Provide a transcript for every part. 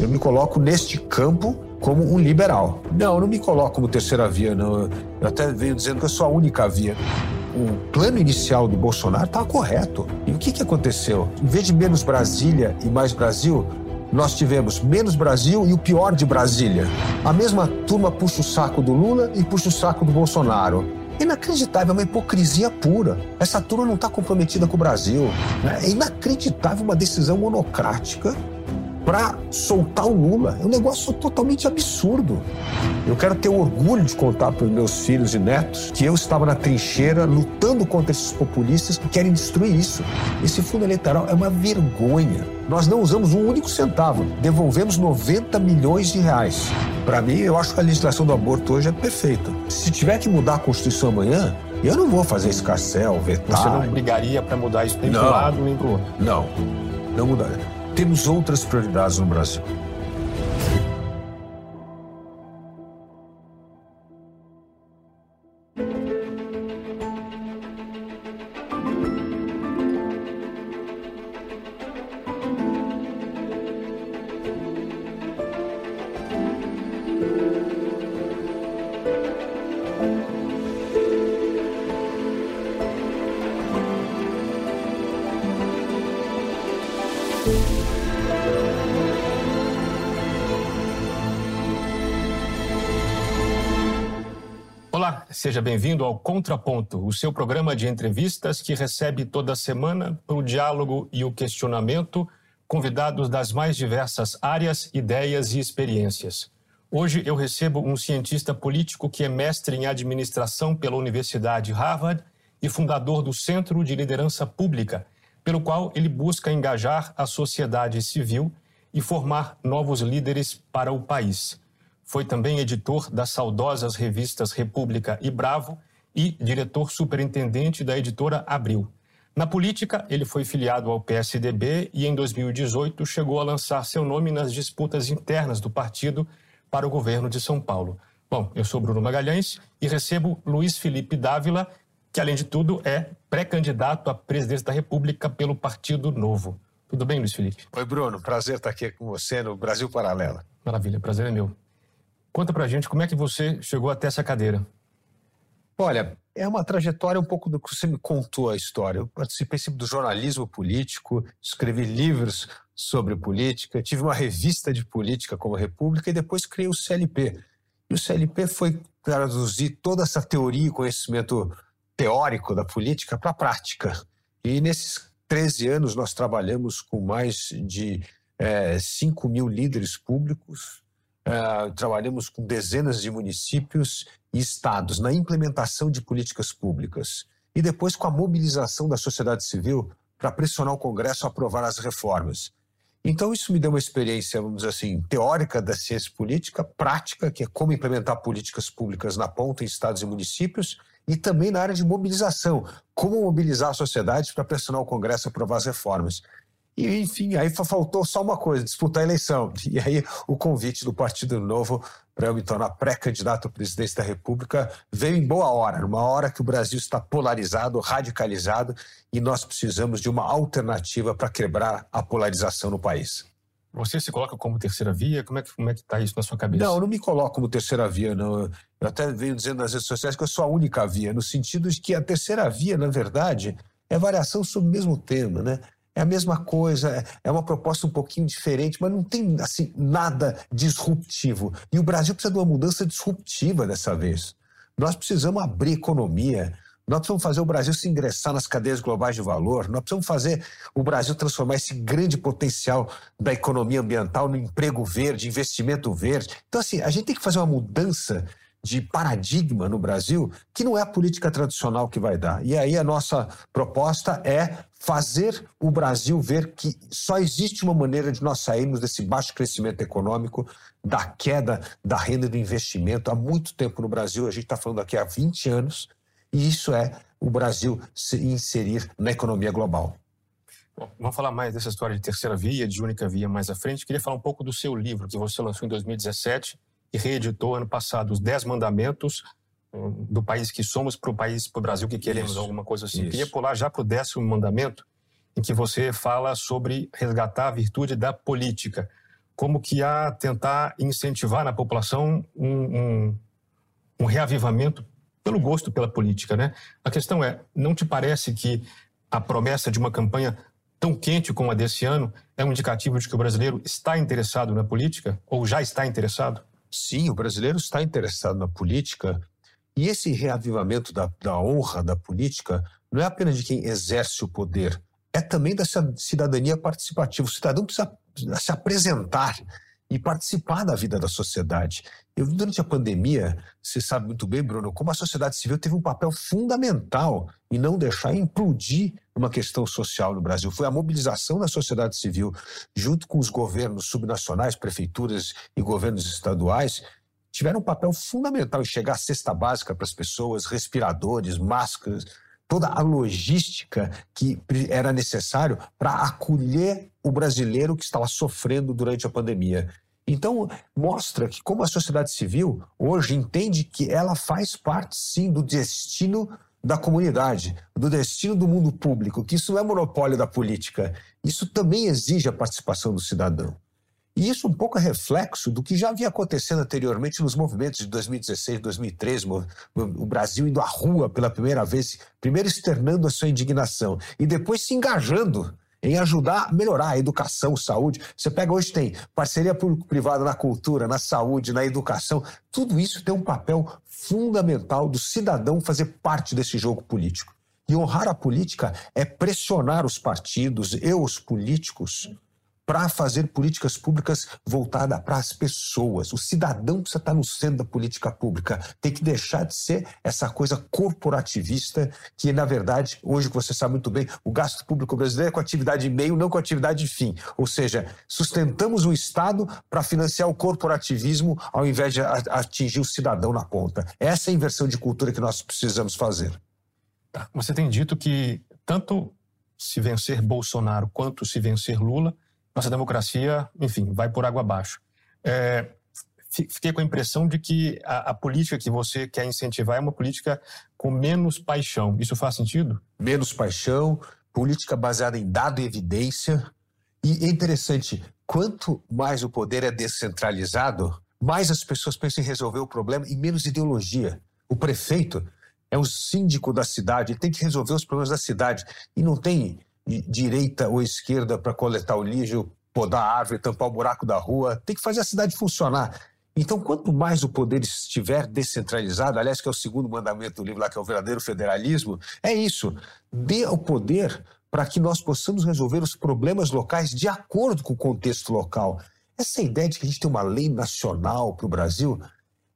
Eu me coloco neste campo como um liberal. Não, eu não me coloco como terceira via, não. Eu até venho dizendo que eu sou a única via. O plano inicial do Bolsonaro estava correto. E o que, que aconteceu? Em vez de menos Brasília e mais Brasil, nós tivemos menos Brasil e o pior de Brasília. A mesma turma puxa o saco do Lula e puxa o saco do Bolsonaro. Inacreditável, é uma hipocrisia pura. Essa turma não está comprometida com o Brasil. Né? É inacreditável uma decisão monocrática para soltar o Lula. É um negócio totalmente absurdo. Eu quero ter orgulho de contar para os meus filhos e netos que eu estava na trincheira lutando contra esses populistas que querem destruir isso. Esse fundo eleitoral é uma vergonha. Nós não usamos um único centavo, devolvemos 90 milhões de reais. Para mim, eu acho que a legislação do aborto hoje é perfeita. Se tiver que mudar a Constituição amanhã, eu não vou fazer escarcel, vetar. Você não brigaria para mudar isso nem para um lado nem para o outro? Não, não mudaria temos outras prioridades no Brasil. Seja bem-vindo ao Contraponto, o seu programa de entrevistas que recebe toda semana para o diálogo e o questionamento convidados das mais diversas áreas, ideias e experiências. Hoje eu recebo um cientista político que é mestre em administração pela Universidade Harvard e fundador do Centro de Liderança Pública, pelo qual ele busca engajar a sociedade civil e formar novos líderes para o país. Foi também editor das saudosas revistas República e Bravo e diretor superintendente da editora Abril. Na política, ele foi filiado ao PSDB e em 2018 chegou a lançar seu nome nas disputas internas do partido para o governo de São Paulo. Bom, eu sou Bruno Magalhães e recebo Luiz Felipe Dávila, que além de tudo é pré-candidato à presidência da República pelo Partido Novo. Tudo bem, Luiz Felipe? Oi, Bruno. Prazer estar aqui com você no Brasil Paralelo. Maravilha, prazer é meu. Conta pra gente como é que você chegou até essa cadeira. Olha, é uma trajetória um pouco do que você me contou a história. Eu participei sempre do jornalismo político, escrevi livros sobre política, tive uma revista de política como República e depois criei o CLP. E o CLP foi traduzir toda essa teoria e conhecimento teórico da política para a prática. E nesses 13 anos nós trabalhamos com mais de é, eh, 5 mil líderes públicos, Uh, trabalhamos com dezenas de municípios e estados na implementação de políticas públicas e depois com a mobilização da sociedade civil para pressionar o Congresso a aprovar as reformas. Então, isso me deu uma experiência, vamos dizer assim, teórica da ciência política, prática, que é como implementar políticas públicas na ponta em estados e municípios, e também na área de mobilização, como mobilizar a sociedade para pressionar o Congresso a aprovar as reformas. E, enfim, aí faltou só uma coisa: disputar a eleição. E aí o convite do Partido Novo para eu me tornar pré-candidato à presidência da República veio em boa hora, numa hora que o Brasil está polarizado, radicalizado, e nós precisamos de uma alternativa para quebrar a polarização no país. Você se coloca como terceira via? Como é que como é que está isso na sua cabeça? Não, eu não me coloco como terceira via, não. Eu até venho dizendo nas redes sociais que eu sou a única via, no sentido de que a terceira via, na verdade, é variação sobre o mesmo tema, né? É a mesma coisa, é, uma proposta um pouquinho diferente, mas não tem assim nada disruptivo. E o Brasil precisa de uma mudança disruptiva dessa vez. Nós precisamos abrir economia, nós precisamos fazer o Brasil se ingressar nas cadeias globais de valor, nós precisamos fazer o Brasil transformar esse grande potencial da economia ambiental no emprego verde, investimento verde. Então, assim, a gente tem que fazer uma mudança de paradigma no Brasil que não é a política tradicional que vai dar. E aí a nossa proposta é fazer o Brasil ver que só existe uma maneira de nós sairmos desse baixo crescimento econômico, da queda da renda do investimento. Há muito tempo no Brasil, a gente está falando aqui há 20 anos, e isso é o Brasil se inserir na economia global. Bom, vamos falar mais dessa história de terceira via, de única via mais à frente. Queria falar um pouco do seu livro, que você lançou em 2017 e reeditou ano passado, Os Dez Mandamentos do País que Somos para o País, para o Brasil que Queremos, isso, alguma coisa assim. Isso. Queria pular já para o décimo mandamento, em que você fala sobre resgatar a virtude da política. como que a tentar incentivar na população um, um, um reavivamento pelo gosto pela política, né? A questão é, não te parece que a promessa de uma campanha tão quente como a desse ano é um indicativo de que o brasileiro está interessado na política ou já está interessado? Sim, o brasileiro está interessado na política e esse reavivamento da, da honra da política não é apenas de quem exerce o poder, é também dessa cidadania participativa. O cidadão precisa se apresentar e participar da vida da sociedade. Eu, durante a pandemia, você sabe muito bem, Bruno, como a sociedade civil teve um papel fundamental em não deixar implodir uma questão social no Brasil. Foi a mobilização da sociedade civil, junto com os governos subnacionais, prefeituras e governos estaduais, tiveram um papel fundamental em chegar à cesta básica para as pessoas, respiradores, máscaras, toda a logística que era necessário para acolher o brasileiro que estava sofrendo durante a pandemia. Então, mostra que como a sociedade civil hoje entende que ela faz parte, sim, do destino da comunidade, do destino do mundo público, que isso não é monopólio da política. Isso também exige a participação do cidadão. E isso um pouco é reflexo do que já havia acontecendo anteriormente nos movimentos de 2016, 2013, o Brasil indo à rua pela primeira vez, primeiro externando a sua indignação e depois se engajando em ajudar a melhorar a educação, saúde. Você pega hoje tem parceria público-privada na cultura, na saúde, na educação. Tudo isso tem um papel fundamental do cidadão fazer parte desse jogo político. E honrar a política é pressionar os partidos e os políticos para fazer políticas públicas voltadas para as pessoas. O cidadão precisa estar no centro da política pública. Tem que deixar de ser essa coisa corporativista que, na verdade, hoje você sabe muito bem, o gasto público brasileiro é com atividade meio, não com atividade fim. Ou seja, sustentamos o Estado para financiar o corporativismo ao invés de atingir o cidadão na ponta. Essa é a inversão de cultura que nós precisamos fazer. Tá. Você tem dito que tanto se vencer Bolsonaro quanto se vencer Lula, nossa democracia, enfim, vai por água abaixo. É, fiquei com a impressão de que a, a, política que você quer incentivar é uma política com menos paixão. Isso faz sentido? Menos paixão, política baseada em dado e evidência. E é interessante, quanto mais o poder é descentralizado, mais as pessoas pensam em resolver o problema e menos ideologia. O prefeito é o síndico da cidade, ele tem que resolver os problemas da cidade. E não tem direita ou esquerda para coletar o lixo, podar a árvore, tampar o buraco da rua. Tem que fazer a cidade funcionar. Então, quanto mais o poder estiver descentralizado, aliás, que é o segundo mandamento do livro lá, que é o verdadeiro federalismo, é isso. Dê o poder para que nós possamos resolver os problemas locais de acordo com o contexto local. Essa ideia de que a gente tem uma lei nacional para o Brasil,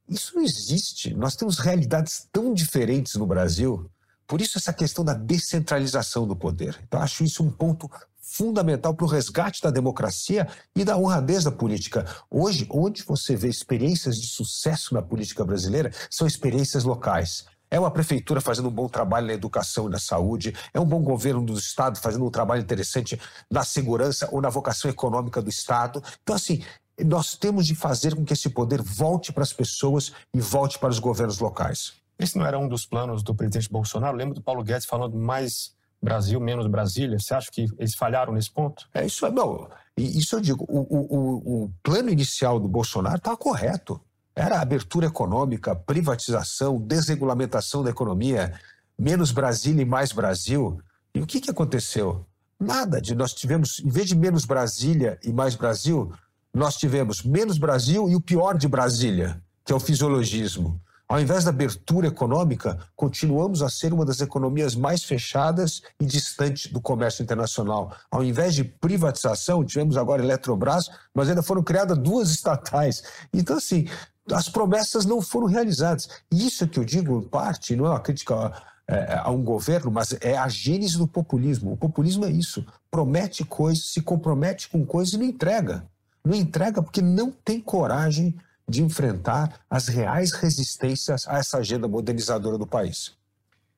isso não existe. Nós temos realidades tão diferentes no Brasil. Por isso, essa questão da descentralização do poder. Então, acho isso um ponto fundamental para o resgate da democracia e da honradez da política. Hoje, onde você vê experiências de sucesso na política brasileira, são experiências locais. É uma prefeitura fazendo um bom trabalho na educação e na saúde, é um bom governo do Estado fazendo um trabalho interessante na segurança ou na vocação econômica do Estado. Então, assim, nós temos de fazer com que esse poder volte para as pessoas e volte para os governos locais. Esse não era um dos planos do presidente Bolsonaro? lembro do Paulo Guedes falando mais Brasil, menos Brasília. Você acha que eles falharam nesse ponto? É isso, não. Isso eu digo. O, o, o plano inicial do Bolsonaro estava correto. Era abertura econômica, privatização, desregulamentação da economia, menos Brasília e mais Brasil. E o que, que aconteceu? Nada de nós tivemos, em vez de menos Brasília e mais Brasil, nós tivemos menos Brasil e o pior de Brasília, que é o fisiologismo. Ao invés da abertura econômica, continuamos a ser uma das economias mais fechadas e distantes do comércio internacional. Ao invés de privatização, tivemos agora Eletrobras, mas ainda foram criadas duas estatais. Então, assim, as promessas não foram realizadas. Isso é que eu digo, em parte, não é uma crítica é, a um governo, mas é a gênese do populismo. O populismo é isso: promete coisas, se compromete com coisas e não entrega. Não entrega porque não tem coragem de enfrentar as reais resistências a essa agenda modernizadora do país.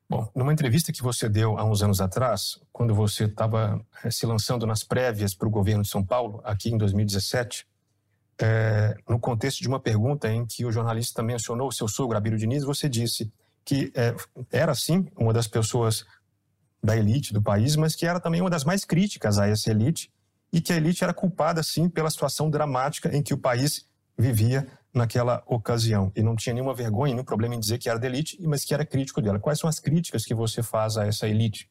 Bom, numa entrevista que você deu há uns anos atrás, quando você estava eh, se lançando nas prévias para o governo de São Paulo, aqui em 2017, é, eh, no contexto de uma pergunta em que o jornalista mencionou o seu sogro, Abílio Diniz, você disse que é, era, sim, uma das pessoas da elite do país, mas que era também uma das mais críticas a essa elite e que a elite era culpada, sim, pela situação dramática em que o país vivia naquela ocasião. E não tinha nenhuma vergonha, nenhum problema em dizer que era da elite, mas que era crítico dela. Quais são as críticas que você faz a essa elite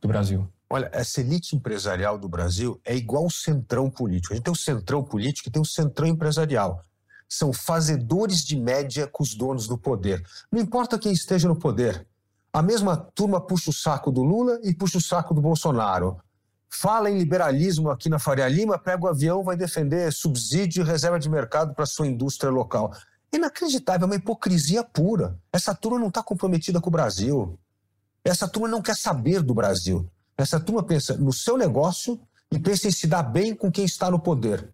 do Brasil? Olha, essa elite empresarial do Brasil é igual o centrão político. A gente tem o centrão político e tem o centrão empresarial. São fazedores de média com os donos do poder. Não importa quem esteja no poder. A mesma turma puxa o saco do Lula e puxa o saco do Bolsonaro fala em liberalismo aqui na Faria Lima, pega o avião, vai defender subsídio e reserva de mercado para sua indústria local. Inacreditável, é uma hipocrisia pura. Essa turma não está comprometida com o Brasil. Essa turma não quer saber do Brasil. Essa turma pensa no seu negócio e pensa em se dar bem com quem está no poder.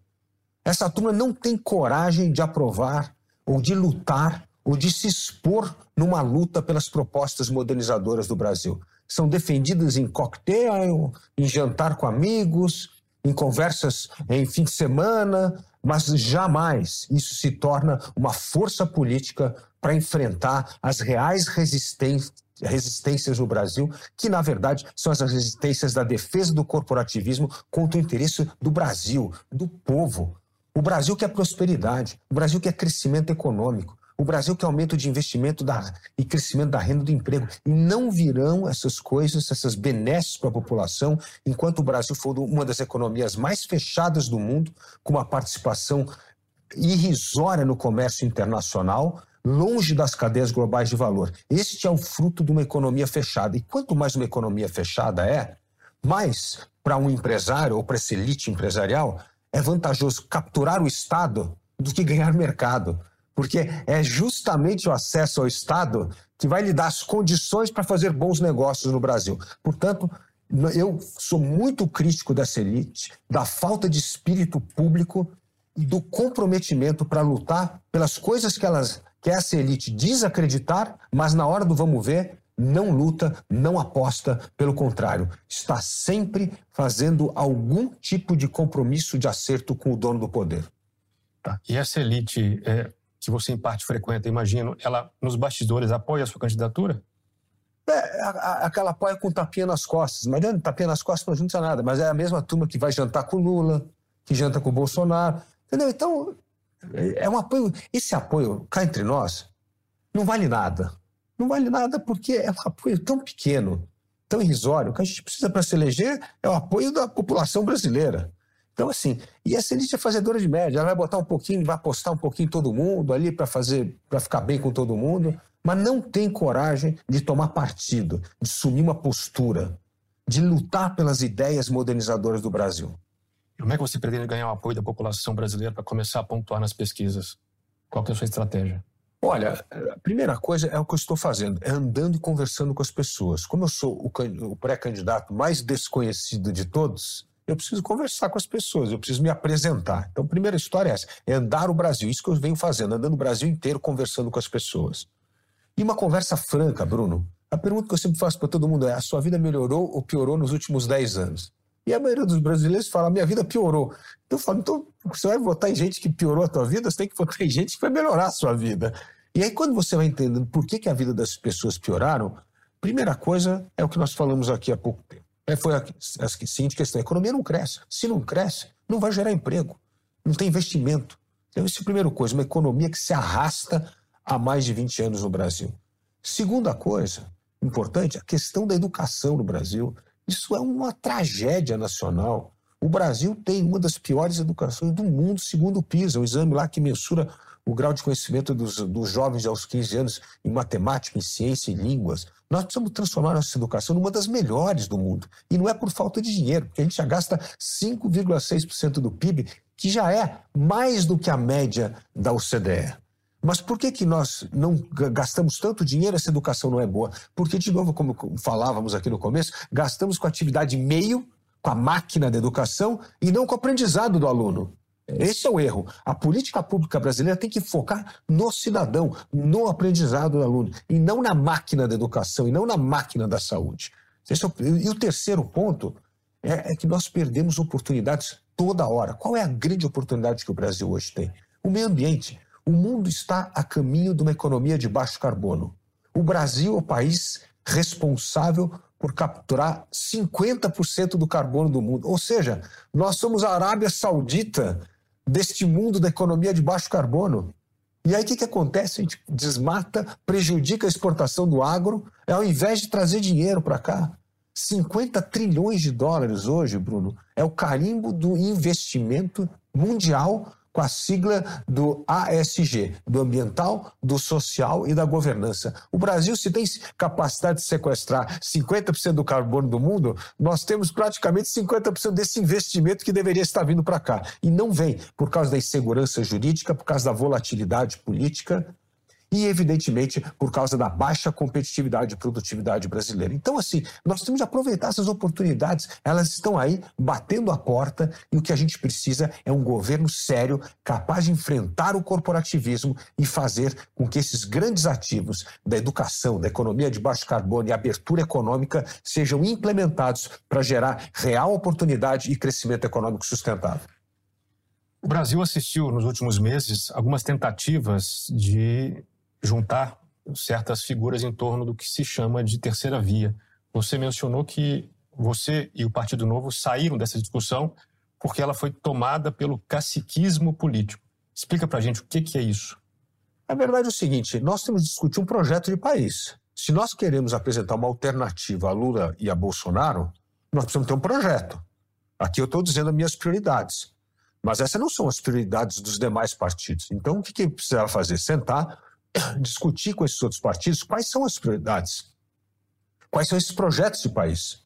Essa turma não tem coragem de aprovar ou de lutar ou de se expor numa luta pelas propostas modernizadoras do Brasil são defendidas em cocktail, em jantar com amigos, em conversas em fim de semana, mas jamais isso se torna uma força política para enfrentar as reais resistências resistências no Brasil, que na verdade são as resistências da defesa do corporativismo contra o interesse do Brasil, do povo. O Brasil quer prosperidade, o Brasil quer crescimento econômico, o Brasil quer aumento de investimento da, e crescimento da renda do emprego. E não virão essas coisas, essas benesses para a população, enquanto o Brasil for uma das economias mais fechadas do mundo, com uma participação irrisória no comércio internacional, longe das cadeias globais de valor. Este é o fruto de uma economia fechada. E quanto mais uma economia fechada é, mais para um empresário ou para essa elite empresarial é vantajoso capturar o Estado do que ganhar mercado porque é justamente o acesso ao Estado que vai lhe dar as condições para fazer bons negócios no Brasil. Portanto, eu sou muito crítico dessa elite, da falta de espírito público e do comprometimento para lutar pelas coisas que, elas, que essa elite diz acreditar, mas na hora do vamos ver, não luta, não aposta, pelo contrário, está sempre fazendo algum tipo de compromisso de acerto com o dono do poder. Tá. E essa elite, é, que você em parte frequenta, imagino, ela nos bastidores apoia a sua candidatura? É, aquela apoia com tapinha nas costas, mas dentro tapinha nas costas não junta nada, mas é a mesma turma que vai jantar com Lula, que janta com Bolsonaro, entendeu? Então, é um apoio, esse apoio, cá entre nós, não vale nada. Não vale nada porque é um apoio tão pequeno, tão irrisório, o que a gente precisa para se eleger é o apoio da população brasileira. Então, assim, e essa elite é fazedora de média, ela vai botar um pouquinho, vai apostar um pouquinho em todo mundo ali para fazer, para ficar bem com todo mundo, mas não tem coragem de tomar partido, de assumir uma postura, de lutar pelas ideias modernizadoras do Brasil. Como é que você pretende ganhar o apoio da população brasileira para começar a pontuar nas pesquisas? Qual é a sua estratégia? Olha, a primeira coisa é o que eu estou fazendo, é andando e conversando com as pessoas. Como eu sou o pré-candidato mais desconhecido de todos, eu preciso conversar com as pessoas, eu preciso me apresentar. Então, a primeira história é essa: é andar o Brasil. Isso que eu venho fazendo, andando o Brasil inteiro, conversando com as pessoas. E uma conversa franca, Bruno. A pergunta que eu sempre faço para todo mundo é: a sua vida melhorou ou piorou nos últimos 10 anos? E a maioria dos brasileiros fala: minha vida piorou. Então eu falo: então você vai votar em gente que piorou a tua vida, você tem que votar em gente que vai melhorar a sua vida. E aí, quando você vai entendendo por que, que a vida das pessoas pioraram, primeira coisa é o que nós falamos aqui há pouco tempo é, foi a, a seguinte questão: a economia não cresce. Se não cresce, não vai gerar emprego, não tem investimento. Então, essa é a primeira coisa, uma economia que se arrasta há mais de 20 anos no Brasil. Segunda coisa importante, a questão da educação no Brasil. Isso é uma tragédia nacional. O Brasil tem uma das piores educações do mundo, segundo o PISA, um exame lá que mensura o grau de conhecimento dos, dos jovens aos 15 anos em matemática, em ciência e línguas. Nós precisamos transformar nossa educação numa das melhores do mundo. E não é por falta de dinheiro, porque a gente já gasta 5,6% do PIB, que já é mais do que a média da OCDE. Mas por que, que nós não gastamos tanto dinheiro essa educação não é boa? Porque, de novo, como falávamos aqui no começo, gastamos com a atividade meio, com a máquina da educação e não com o aprendizado do aluno. Esse é o erro. A política pública brasileira tem que focar no cidadão, no aprendizado do aluno, e não na máquina da educação, e não na máquina da saúde. É o... E o terceiro ponto é, é que nós perdemos oportunidades toda hora. Qual é a grande oportunidade que o Brasil hoje tem? O meio ambiente. O mundo está a caminho de uma economia de baixo carbono. O Brasil é o país responsável por capturar 50% do carbono do mundo. Ou seja, nós somos a Arábia Saudita deste mundo da economia de baixo carbono. E aí o que, que acontece? A gente desmata, prejudica a exportação do agro, ao invés de trazer dinheiro para cá. 50 trilhões de dólares hoje, Bruno, é o carimbo do investimento mundial com a sigla do ASG, do ambiental, do social e da governança. O Brasil, se tem capacidade de sequestrar 50% do carbono do mundo, nós temos praticamente 50% desse investimento que deveria estar vindo para cá. E não vem por causa da insegurança jurídica, por causa da volatilidade política e, evidentemente, por causa da baixa competitividade e produtividade brasileira. Então, assim, nós temos de aproveitar essas oportunidades, elas estão aí batendo a porta e o que a gente precisa é um governo sério, capaz de enfrentar o corporativismo e fazer com que esses grandes ativos da educação, da economia de baixo carbono e abertura econômica sejam implementados para gerar real oportunidade e crescimento econômico sustentável. O Brasil assistiu nos últimos meses algumas tentativas de juntar certas figuras em torno do que se chama de terceira via. Você mencionou que você e o Partido Novo saíram dessa discussão porque ela foi tomada pelo caciquismo político. Explica para a gente o que, que é isso. A verdade é o seguinte: nós temos que discutir um projeto de país. Se nós queremos apresentar uma alternativa a Lula e a Bolsonaro, nós precisamos ter um projeto. Aqui eu estou dizendo as minhas prioridades. Mas essas não são as prioridades dos demais partidos. Então, o que, que precisava fazer? Sentar, discutir com esses outros partidos quais são as prioridades, quais são esses projetos de país.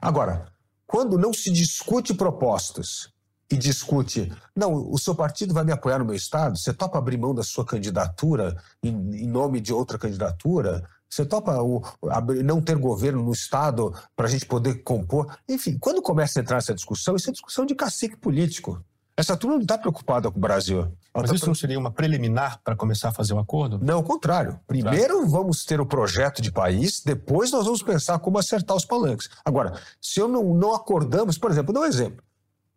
Agora, quando não se discute propostas e discute, não, o seu partido vai me apoiar no meu estado, você topa abrir mão da sua candidatura em, em nome de outra candidatura, você topa o, abrir, não ter governo no estado para a gente poder compor. Enfim, quando começa a entrar essa discussão, isso é discussão de cacique político. Essa turma não está preocupada com o Brasil. Mas tá isso não seria uma preliminar para começar a fazer um acordo? Não, ao contrário. Primeiro vamos ter o projeto de país, depois nós vamos pensar como acertar os palanques. Agora, se eu não, não acordamos, por exemplo, dá um exemplo.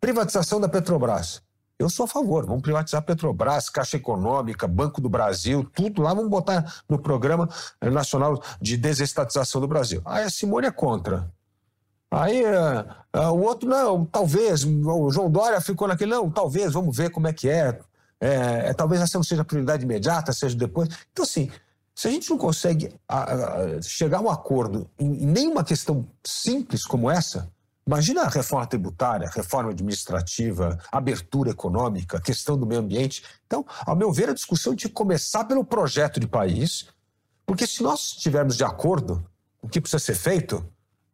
Privatização da Petrobras. Eu sou a favor, vamos privatizar a Petrobras, Caixa Econômica, Banco do Brasil, tudo lá, vamos botar no Programa Nacional de Desestatização do Brasil. Aí a Simone é contra. Aí uh, uh, o outro, não, talvez, o João Dória ficou naquele, não, talvez, vamos ver como é que é. é, é talvez essa não seja a prioridade imediata, seja depois. Então, assim, se a gente não consegue chegar a um acordo em nenhuma questão simples como essa, imagina a reforma tributária, reforma administrativa, abertura econômica, questão do meio ambiente. Então, ao meu ver, a discussão tinha que começar pelo projeto de país, porque se nós estivermos de acordo com o que precisa ser feito,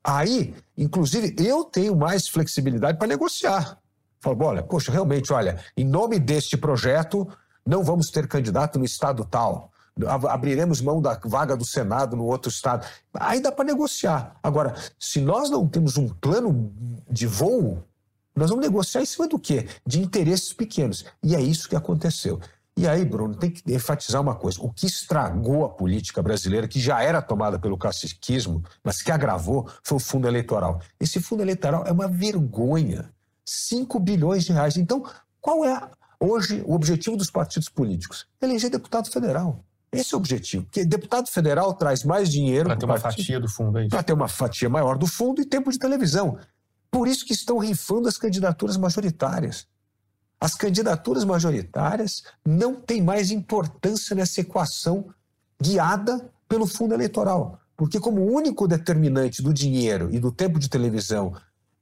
Aí, inclusive, eu tenho mais flexibilidade para negociar. Falo, olha, poxa, realmente, olha, em nome deste projeto, não vamos ter candidato no estado tal. Abriremos mão da vaga do Senado no outro estado. Aí dá para negociar. Agora, se nós não temos um plano de voo, nós vamos negociar em cima do quê? De interesses pequenos. E é isso que aconteceu. E aí, Bruno, tem que enfatizar uma coisa: o que estragou a política brasileira, que já era tomada pelo caciquismo, mas que agravou, foi o fundo eleitoral. Esse fundo eleitoral é uma vergonha. 5 bilhões de reais. Então, qual é hoje o objetivo dos partidos políticos? Eleger deputado federal. Esse é o objetivo. Porque deputado federal traz mais dinheiro. Para ter uma partido, fatia do fundo, é? Para ter uma fatia maior do fundo e tempo de televisão. Por isso que estão rifando as candidaturas majoritárias. As candidaturas majoritárias não têm mais importância nessa equação guiada pelo fundo eleitoral. Porque, como o único determinante do dinheiro e do tempo de televisão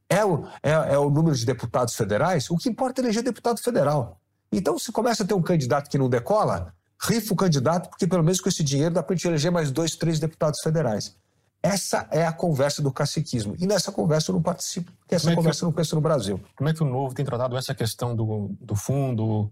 é o, é, é o número de deputados federais, o que importa é eleger deputado federal. Então, se começa a ter um candidato que não decola, rifa o candidato, porque pelo menos com esse dinheiro dá para eleger mais dois, três deputados federais. Essa é a conversa do caciquismo. E nessa conversa eu não participo, porque essa é conversa eu não penso no Brasil. Como é que o Novo tem tratado essa questão do, do fundo?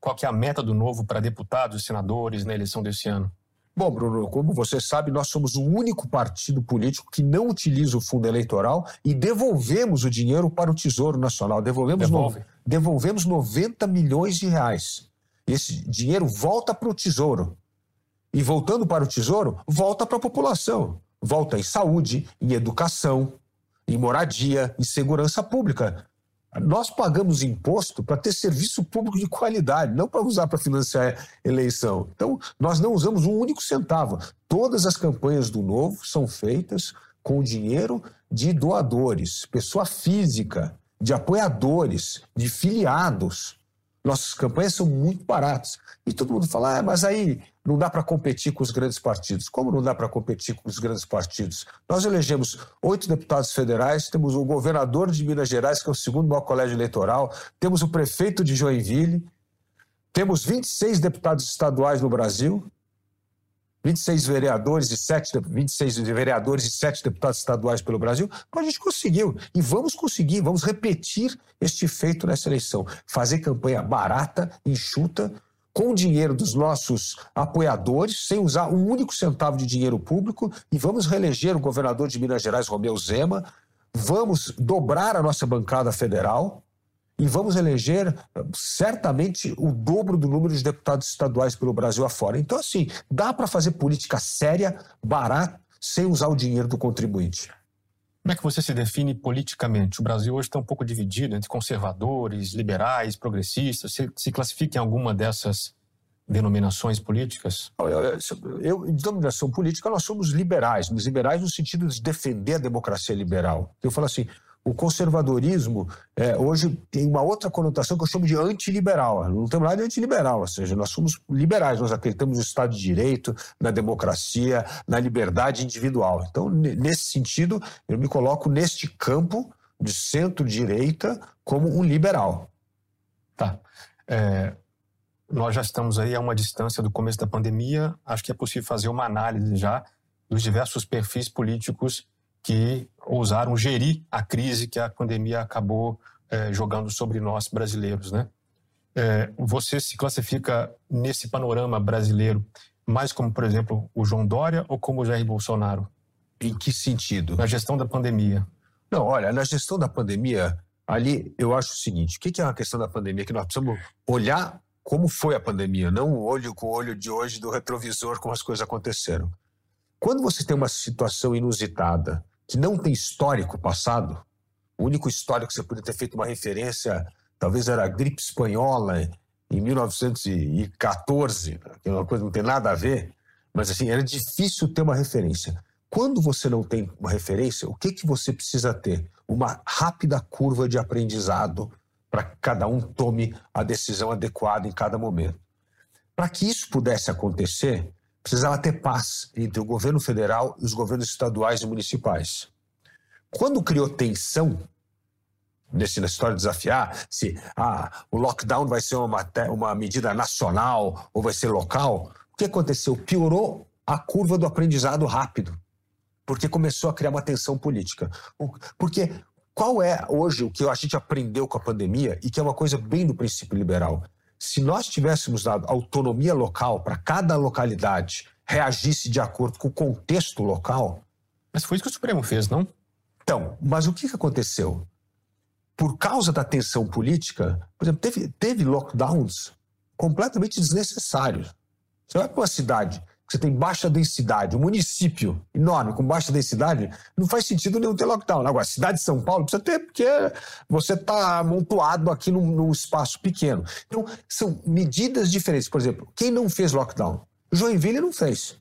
Qual que é a meta do Novo para deputados e senadores na eleição desse ano? Bom, Bruno, como você sabe, nós somos o único partido político que não utiliza o fundo eleitoral e devolvemos o dinheiro para o Tesouro Nacional. Devolvemos, no, devolvemos 90 milhões de reais. Esse dinheiro volta para o Tesouro. E voltando para o Tesouro, volta para a população volta em saúde, em educação, em moradia, em segurança pública. Nós pagamos imposto para ter serviço público de qualidade, não para usar para financiar eleição. Então, nós não usamos um único centavo. Todas as campanhas do Novo são feitas com dinheiro de doadores, pessoa física, de apoiadores, de filiados. Nossas campanhas são muito baratas. E todo mundo fala, ah, mas aí não dá para competir com os grandes partidos. Como não dá para competir com os grandes partidos? Nós elegemos oito deputados federais, temos o governador de Minas Gerais, que é o segundo maior colégio eleitoral, temos o prefeito de Joinville, temos 26 deputados estaduais no Brasil, 26 vereadores e 7, 26 vereadores e 7 deputados estaduais pelo Brasil, então a gente conseguiu. E vamos conseguir, vamos repetir este feito nessa eleição. Fazer campanha barata, enxuta, com o dinheiro dos nossos apoiadores, sem usar um único centavo de dinheiro público, e vamos reeleger o governador de Minas Gerais, Romeu Zema, vamos dobrar a nossa bancada federal, e vamos eleger certamente o dobro do número de deputados estaduais pelo Brasil afora. Então, assim, dá para fazer política séria, barata, sem usar o dinheiro do contribuinte. Como é que você se define politicamente? O Brasil hoje está um pouco dividido entre conservadores, liberais, progressistas. Você se classifica em alguma dessas denominações políticas? Eu, em denominação política, nós somos liberais, mas liberais no sentido de defender a democracia liberal. Eu falo assim, o conservadorismo é, hoje tem uma outra conotação que eu chamo de antiliberal. Não temos nada de antiliberal, ou seja, nós somos liberais, nós acreditamos no Estado de Direito, na democracia, na liberdade individual. Então, nesse sentido, eu me coloco neste campo de centro-direita como um liberal. Tá. É, nós já estamos aí a uma distância do começo da pandemia, acho que é possível fazer uma análise já dos diversos perfis políticos que ousaram gerir a crise que a pandemia acabou é, jogando sobre nós brasileiros, né? É, você se classifica nesse panorama brasileiro mais como, por exemplo, o João Dória ou como o Jair Bolsonaro? Em que sentido? Na gestão da pandemia. Não, olha, na gestão da pandemia, ali eu acho o seguinte: o que é uma questão da pandemia? Que nós precisamos olhar como foi a pandemia, não o olho com o olho de hoje do retrovisor, como as coisas aconteceram. Quando você tem uma situação inusitada, que não tem histórico passado, o único histórico que você poderia ter feito uma referência, talvez era a gripe espanhola em 1914, que é uma coisa que não tem nada a ver, mas assim, era difícil ter uma referência. Quando você não tem uma referência, o que, que você precisa ter? Uma rápida curva de aprendizado para que cada um tome a decisão adequada em cada momento. Para que isso pudesse acontecer, precisava ter paz entre o governo federal e os governos estaduais e municipais. Quando criou tensão nesse, na história de desafiar se ah, o lockdown vai ser uma, uma medida nacional ou vai ser local, o que aconteceu? Piorou a curva do aprendizado rápido, porque começou a criar uma tensão política. Porque qual é hoje o que a gente aprendeu com a pandemia e que é uma coisa bem do princípio liberal? Se nós tivéssemos dado autonomia local para cada localidade reagisse de acordo com o contexto local. Mas foi isso que o Supremo fez, não? Então, mas o que, aconteceu? Por causa da tensão política, por exemplo, teve, teve lockdowns completamente desnecessários. Você vai para uma cidade você tem baixa densidade, um município enorme com baixa densidade, não faz sentido nenhum ter lockdown. Agora, a cidade de São Paulo precisa ter, porque você está amontoado aqui num, num, espaço pequeno. Então, são medidas diferentes. Por exemplo, quem não fez lockdown? Joinville não fez.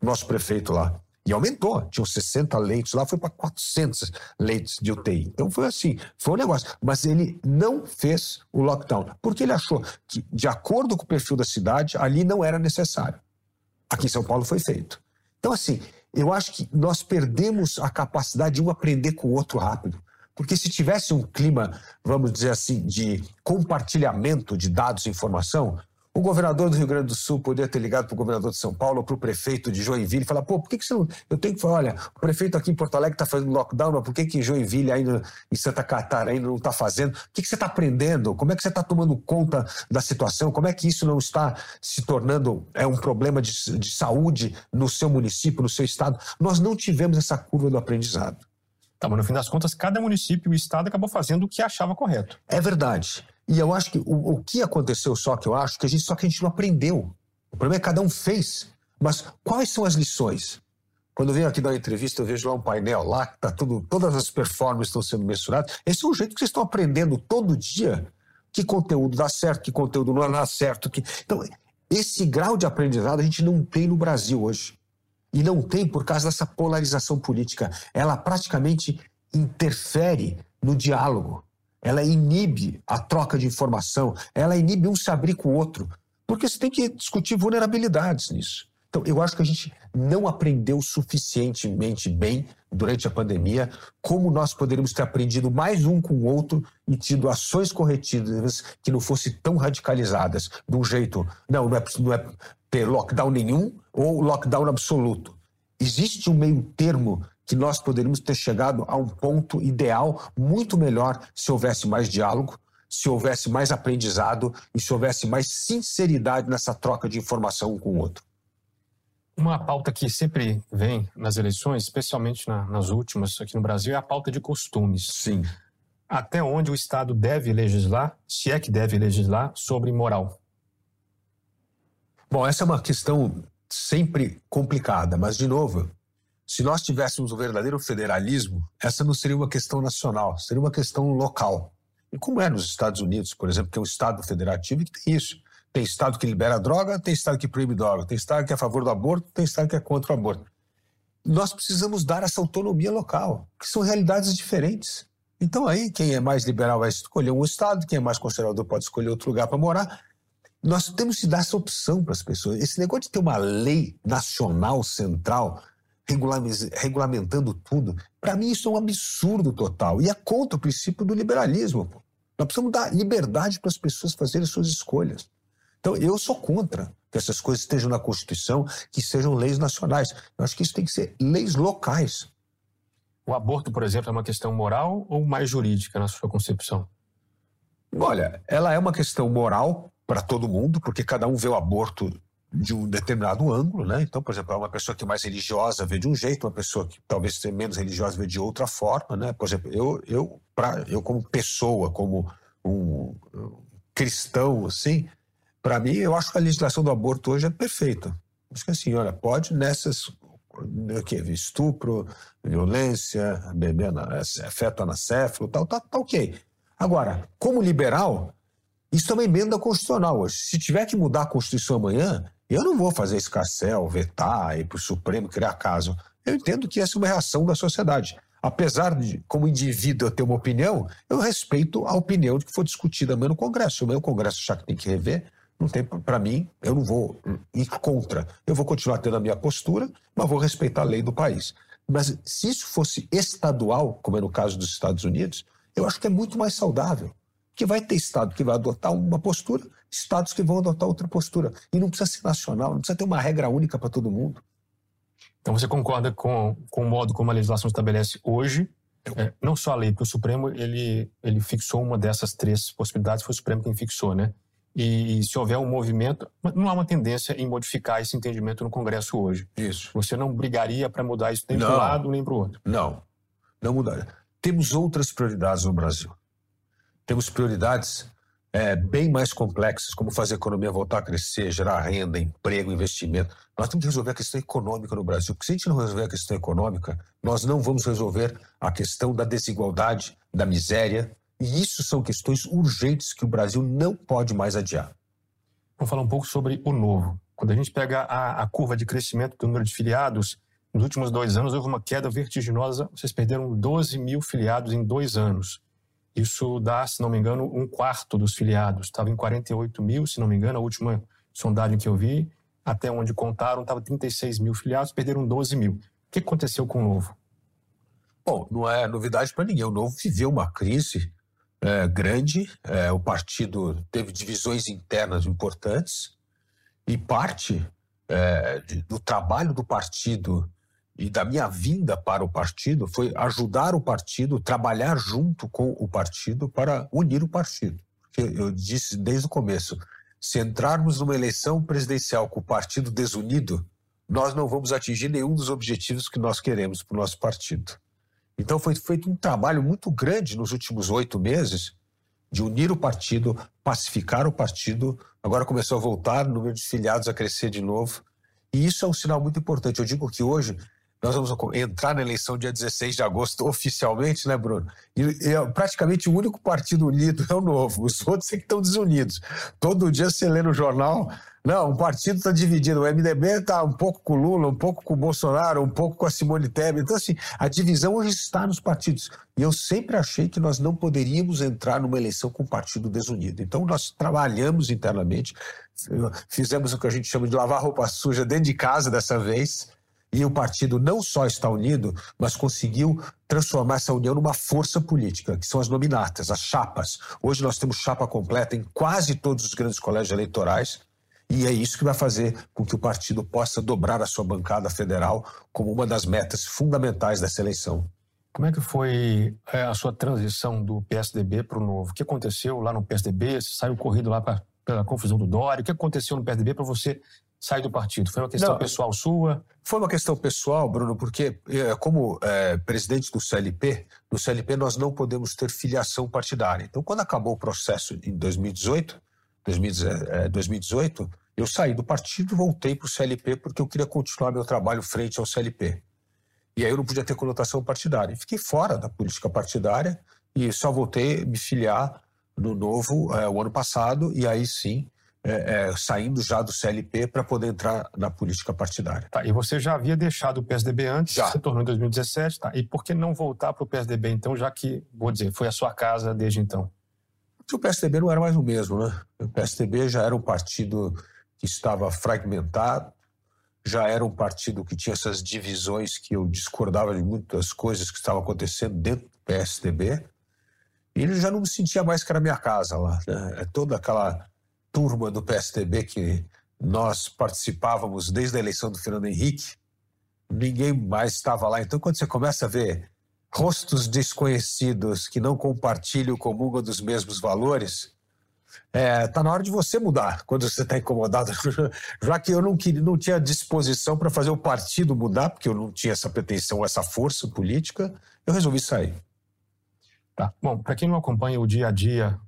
Nosso prefeito lá. E aumentou. Tinham 60 leitos lá, foi para 400 leitos de UTI. Então foi assim, foi um negócio. Mas ele não fez o lockdown, porque ele achou que, de acordo com o perfil da cidade, ali não era necessário aqui em São Paulo foi feito. Então, assim, eu acho que nós perdemos a capacidade de um aprender com o outro rápido. Porque se tivesse um clima, vamos dizer assim, de compartilhamento de dados e informação, o governador do Rio Grande do Sul poderia ter ligado para o governador de São Paulo para o prefeito de Joinville e falar: pô, por que, que você não. Eu tenho que falar: olha, o prefeito aqui em Porto Alegre está fazendo lockdown, mas por que, que em Joinville, ainda em Santa Catarina, não está fazendo? O que, que você está aprendendo? Como é que você está tomando conta da situação? Como é que isso não está se tornando é, um problema de, de saúde no seu município, no seu estado? Nós não tivemos essa curva do aprendizado. Tá, mas no fim das contas, cada município e estado acabou fazendo o que achava correto. É verdade. E eu acho que o, o que aconteceu só que eu acho que a gente só que a gente não aprendeu. O problema é que cada um fez. Mas quais são as lições? Quando eu venho aqui dar uma entrevista, eu vejo lá um painel lá, que tá tudo, todas as performances estão sendo mensuradas. Esse é o jeito que vocês estão aprendendo todo dia que conteúdo dá certo, que conteúdo não dá certo. Que... Então, esse grau de aprendizado a gente não tem no Brasil hoje. E não tem por causa dessa polarização política. Ela praticamente interfere no diálogo. Ela inibe a troca de informação, ela inibe um se abrir com o outro. Porque você tem que discutir vulnerabilidades nisso. Então, eu acho que a gente não aprendeu suficientemente bem durante a pandemia como nós poderíamos ter aprendido mais um com o outro e tido ações corretivas que não fossem tão radicalizadas, de um jeito, não, não é, não é ter lockdown nenhum ou lockdown absoluto. Existe um meio termo que nós poderíamos ter chegado a um ponto ideal muito melhor se houvesse mais diálogo, se houvesse mais aprendizado e se houvesse mais sinceridade nessa troca de informação um com o outro. Uma pauta que sempre vem nas eleições, especialmente na, nas últimas aqui no Brasil, é a pauta de costumes. Sim. Até onde o Estado deve legislar, se é que deve legislar, sobre moral? Bom, essa é uma questão sempre complicada, mas, de novo, se nós tivéssemos um verdadeiro federalismo, essa não seria uma questão nacional, seria uma questão local. E como é nos Estados Unidos, por exemplo, que é um Estado federativo que tem isso. Tem estado que libera droga, tem estado que proíbe droga, tem estado que é a favor do aborto, tem estado que é contra o aborto. Nós precisamos dar essa autonomia local, que são realidades diferentes. Então aí quem é mais liberal vai escolher um estado, quem é mais conservador pode escolher outro lugar para morar. Nós temos que dar essa opção para as pessoas. Esse negócio de ter uma lei nacional central regulamentando tudo, para mim isso é um absurdo total e é contra o princípio do liberalismo. Nós precisamos dar liberdade para as pessoas fazerem suas escolhas. Então, eu sou contra que essas coisas estejam na Constituição, que sejam leis nacionais. Eu acho que isso tem que ser leis locais. O aborto, por exemplo, é uma questão moral ou mais jurídica na sua concepção? Olha, ela é uma questão moral para todo mundo, porque cada um vê o aborto de um determinado ângulo, né? Então, por exemplo, uma pessoa que é mais religiosa vê de um jeito, uma pessoa que talvez seja menos religiosa vê de outra forma, né? Por exemplo, eu, eu, pra, eu como pessoa, como um, cristão, assim, para mim, eu acho que a legislação do aborto hoje é perfeita. Acho que assim, olha, pode nessas o que estupro, violência, bebê feto anacéfalo, tal, tá, tá ok. Agora, como liberal, isso é uma emenda constitucional hoje. Se tiver que mudar a Constituição amanhã, eu não vou fazer escarcel, vetar, ir para o Supremo, criar caso. Eu entendo que essa é uma reação da sociedade. Apesar de, como indivíduo, eu ter uma opinião, eu respeito a opinião que for discutida amanhã no Congresso. Se o meu Congresso achar que tem que rever, não tem para mim, eu não vou ir contra. Eu vou continuar tendo a minha postura, mas vou respeitar a lei do país. Mas se isso fosse estadual, como é no caso dos Estados Unidos, eu acho que é muito mais saudável. Que vai ter estado que vai adotar uma postura, estados que vão adotar outra postura. E não precisa ser nacional, não precisa ter uma regra única para todo mundo. Então você concorda com, com o modo como a legislação estabelece hoje? É, não só a lei, porque o Supremo ele, ele fixou uma dessas três possibilidades, foi o Supremo quem fixou, né? E se houver um movimento, não há uma tendência em modificar esse entendimento no Congresso hoje. Isso. Você não brigaria para mudar isso nem para um lado nem para o outro. Não, não mudaria. Temos outras prioridades no Brasil. Temos prioridades é, bem mais complexas, como fazer a economia voltar a crescer, gerar renda, emprego, investimento. Nós temos que resolver a questão econômica no Brasil, porque se a gente não resolver a questão econômica, nós não vamos resolver a questão da desigualdade, da miséria, e isso são questões urgentes que o Brasil não pode mais adiar. Vamos falar um pouco sobre o novo. Quando a gente pega a, a curva de crescimento do número de filiados, nos últimos dois anos houve uma queda vertiginosa. Vocês perderam 12 mil filiados em dois anos. Isso dá, se não me engano, um quarto dos filiados. Estava em 48 mil, se não me engano, a última sondagem que eu vi, até onde contaram, estava 36 mil filiados, perderam 12 mil. O que aconteceu com o Novo? Bom, não é novidade para ninguém. O Novo viveu uma crise é, grande, é, o partido teve divisões internas importantes e parte é, do trabalho do partido e da minha vinda para o partido foi ajudar o partido, trabalhar junto com o partido para unir o partido. Porque eu disse desde o começo, se entrarmos numa eleição presidencial com o partido desunido, nós não vamos atingir nenhum dos objetivos que nós queremos para o nosso partido. Então foi feito um trabalho muito grande nos últimos oito meses de unir o partido, pacificar o partido. Agora começou a voltar o número de filiados a crescer de novo. E isso é um sinal muito importante. Eu digo que hoje nós vamos entrar na eleição dia 16 de agosto oficialmente, né, Bruno? E, é praticamente o único partido unido é o novo. Os outros é que estão desunidos. Todo dia você lê no jornal não, o partido está dividido. O MDB está um pouco com o Lula, um pouco com o Bolsonaro, um pouco com a Simone Tebet. Então, assim, a divisão hoje está nos partidos. E eu sempre achei que nós não poderíamos entrar numa eleição com o partido desunido. Então, nós trabalhamos internamente, fizemos o que a gente chama de lavar roupa suja dentro de casa dessa vez. E o partido não só está unido, mas conseguiu transformar essa união numa força política, que são as nominatas, as chapas. Hoje nós temos chapa completa em quase todos os grandes colégios eleitorais. E é isso que vai fazer com que o partido possa dobrar a sua bancada federal como uma das metas fundamentais dessa eleição. Como é que foi é, a sua transição do PSDB para o Novo? O que aconteceu lá no PSDB? Você saiu corrido lá pra, pela confusão do Dória? O que aconteceu no PSDB para você sair do partido? Foi uma questão Não, pessoal sua? Foi uma questão pessoal, Bruno, porque é, como é, presidente do CLP, no CLP nós não podemos ter filiação partidária. Então, quando acabou o processo em 2018, 2018 eu saí do partido, voltei para o CLP porque eu queria continuar meu trabalho frente ao CLP. E aí eu não podia ter conotação partidária. fiquei fora da política partidária e só voltei a me filiar no novo é, o ano passado e aí sim é, é, saindo já do CLP para poder entrar na política partidária. Tá, e você já havia deixado o PSDB antes, já. se tornou em 2017, tá? E por que não voltar para o PSDB então, já que, vou dizer, foi a sua casa desde então? Porque o PSDB não era mais o mesmo, né? O PSDB já era um partido que estava fragmentado, já era um partido que tinha essas divisões que eu discordava de muitas coisas que estavam acontecendo dentro do PSDB. E ele já não me sentia mais que era minha casa lá. Né? É toda aquela turma do PSDB que nós participávamos desde a eleição do Fernando Henrique, ninguém mais estava lá. Então, quando você começa a ver rostos desconhecidos que não compartilham comungam dos mesmos valores, é, tá na hora de você mudar quando você está incomodado. Já que eu não, queria, não tinha disposição para fazer o partido mudar, porque eu não tinha essa pretensão, essa força política, eu resolvi sair. Tá. Bom, para quem não acompanha o dia a dia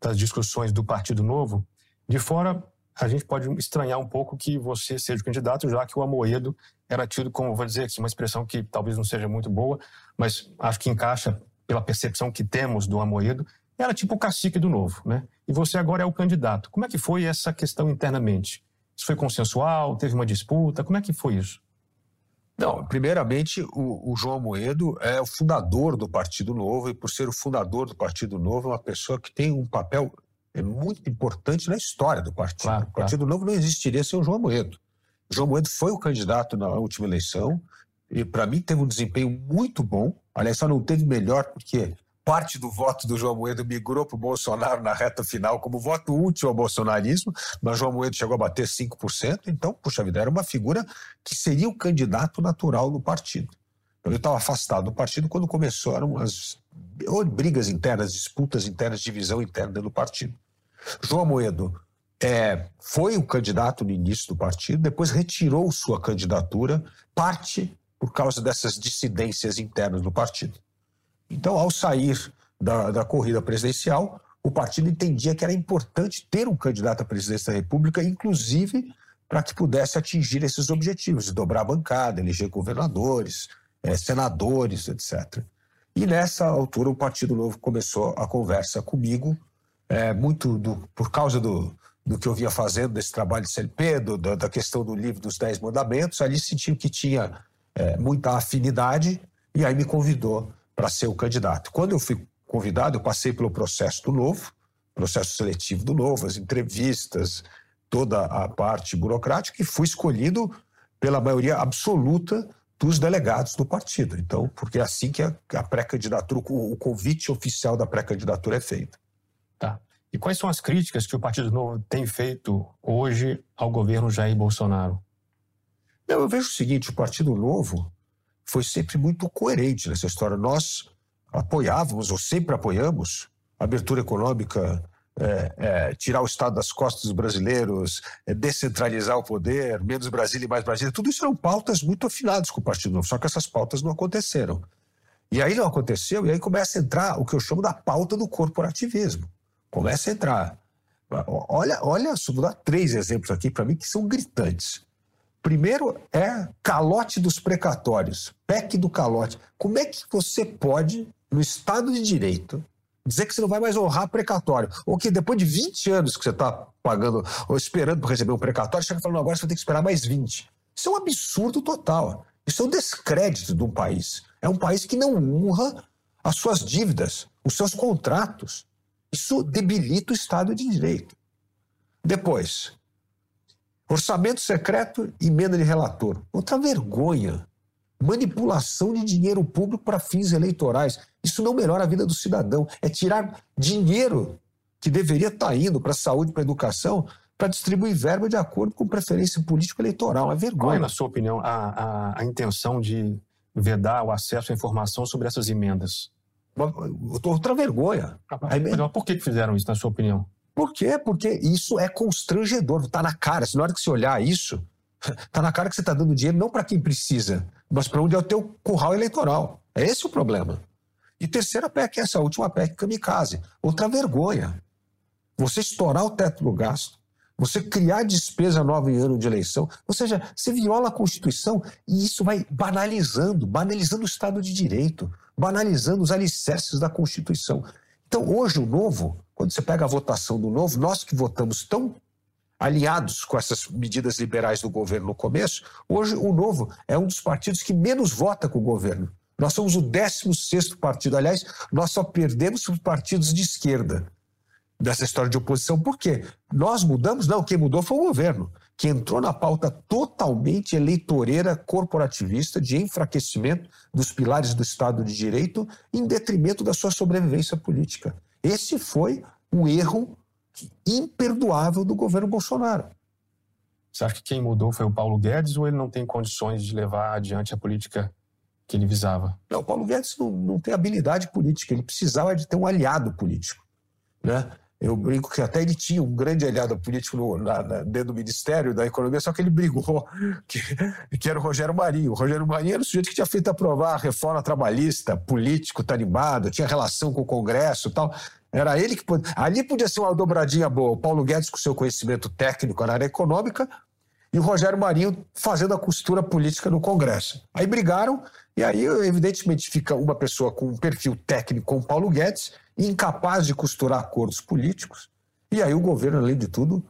das discussões do Partido Novo, de fora a gente pode estranhar um pouco que você seja o candidato, já que o Amoedo era tido como, vou dizer aqui, uma expressão que talvez não seja muito boa, mas acho que encaixa pela percepção que temos do Amoedo, era tipo o cacique do novo, né? E você agora é o candidato. Como é que foi essa questão internamente? Isso foi consensual? Teve uma disputa? Como é que foi isso? Não, primeiramente, o, o, João Moedo é o fundador do Partido Novo, e por ser o fundador do Partido Novo, é uma pessoa que tem um papel é muito importante na história do partido. Claro, o Partido claro. Novo não existiria sem o João Moedo. O João Moedo foi o candidato na última eleição, e para mim teve um desempenho muito bom. Aliás, só não teve melhor porque parte do voto do João Moedo migrou para o Bolsonaro na reta final como voto útil ao bolsonarismo, mas João Moedo chegou a bater 5%, então, puxa vida, era uma figura que seria o candidato natural do partido. Ele estava afastado do partido quando começaram as brigas internas, disputas internas, divisão interna do partido. João Moedo é, foi o candidato no início do partido, depois retirou sua candidatura, parte por causa dessas dissidências internas do partido. Então, ao sair da, da corrida presidencial, o partido entendia que era importante ter um candidato à presidência da República, inclusive para que pudesse atingir esses objetivos, dobrar a bancada, eleger governadores, é, senadores, etc. E nessa altura o Partido Novo começou a conversa comigo, é, muito do, por causa do, do que eu vinha fazendo, desse trabalho de CLP, do, da, da, questão do livro dos Dez Mandamentos, ali sentiu que tinha é, muita afinidade e aí me convidou para ser o candidato. Quando eu fui convidado, eu passei pelo processo do novo, processo seletivo do novo, as entrevistas, toda a parte burocrática, e fui escolhido pela maioria absoluta dos delegados do partido. Então, porque é assim que a, a pré-candidatura, o convite oficial da pré-candidatura é feito. Tá. E quais são as críticas que o Partido Novo tem feito hoje ao governo Jair Bolsonaro? Eu vejo o seguinte: o Partido Novo foi sempre muito coerente nessa história. Nós apoiávamos, ou sempre apoiamos, a abertura econômica, é, é, tirar o Estado das costas dos brasileiros, é, descentralizar o poder, menos Brasília e mais Brasília. Tudo isso eram pautas muito afinadas com o Partido Novo, só que essas pautas não aconteceram. E aí não aconteceu, e aí começa a entrar o que eu chamo da pauta do corporativismo. Começa a entrar. Olha, olha, vou dar três exemplos aqui para mim que são gritantes. Primeiro é calote dos precatórios, PEC do calote. Como é que você pode, no Estado de Direito, dizer que você não vai mais honrar precatório? Ou que depois de 20 anos que você está pagando ou esperando para receber um precatório, chega falando agora você vai ter que esperar mais 20. Isso é um absurdo total. Isso é um descrédito de um país. É um país que não honra as suas dívidas, os seus contratos. Isso debilita o Estado de Direito. Depois, orçamento secreto e emenda de relator. Outra vergonha. Manipulação de dinheiro público para fins eleitorais. Isso não melhora a vida do cidadão. É tirar dinheiro que deveria estar tá indo para a saúde, para a educação, para distribuir verba de acordo com preferência político-eleitoral. É vergonha. Qual é, na sua opinião, a, a, a intenção de vedar o acesso à informação sobre essas emendas? Outra vergonha. Mas por que fizeram isso, na sua opinião? Por quê? Porque isso é constrangedor, está na cara. Se na hora que você olhar isso, está na cara que você está dando dinheiro não para quem precisa, mas para onde é o teu curral eleitoral. É esse o problema. E terceira PEC, essa última PEC kamikaze. Outra vergonha. Você estourar o teto do gasto, você criar despesa nova em ano de eleição, ou seja, você viola a Constituição e isso vai banalizando, banalizando o Estado de Direito, banalizando os alicerces da Constituição. Então, hoje, o novo, quando você pega a votação do novo, nós que votamos tão alinhados com essas medidas liberais do governo no começo, hoje o novo é um dos partidos que menos vota com o governo. Nós somos o 16 partido. Aliás, nós só perdemos para os partidos de esquerda dessa história de oposição. Por quê? Nós mudamos? Não, quem mudou foi o governo, que entrou na pauta totalmente eleitoreira, corporativista, de enfraquecimento dos pilares do Estado de Direito, em detrimento da sua sobrevivência política. Esse foi o erro imperdoável do governo Bolsonaro. Você acha que quem mudou foi o Paulo Guedes ou ele não tem condições de levar adiante a política que ele visava? Não, o Paulo Guedes não, não tem habilidade política, ele precisava de ter um aliado político. Né? Eu brinco que até ele tinha um grande aliado político no, na, na, dentro do Ministério da Economia, só que ele brigou, que, que era o Rogério Marinho. O Rogério Marinho era o sujeito que tinha feito aprovar a reforma trabalhista, político, tarimbado, tinha relação com o Congresso tal. Era ele que podia. Ali podia ser uma dobradinha boa. O Paulo Guedes, com seu conhecimento técnico na área econômica, e o Rogério Marinho fazendo a costura política no Congresso. Aí brigaram, e aí, evidentemente, fica uma pessoa com um perfil técnico como Paulo Guedes incapaz de costurar acordos políticos, e aí o governo, além de tudo,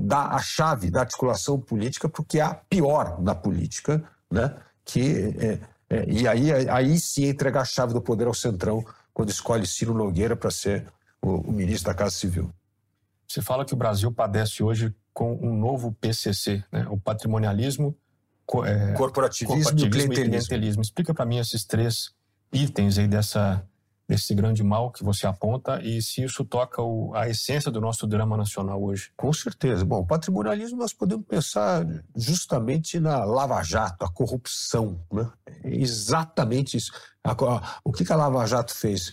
dá a chave da articulação política para o que há pior na política, né? que, é, é, e aí, aí sim entregar a chave do poder ao Centrão quando escolhe Ciro Nogueira para ser o, o ministro da Casa Civil. Você fala que o Brasil padece hoje com um novo PCC, né? o patrimonialismo, é, corporativismo, corporativismo, e clientelismo. Clientelismo. Explica para mim esses três itens aí dessa, desse grande mal que você aponta e se isso toca o, a essência do nosso drama nacional hoje. Com certeza. Bom, patrimonialismo nós podemos pensar justamente na Lava Jato, a corrupção. Né? É exatamente isso. A, a, o que a Lava Jato fez?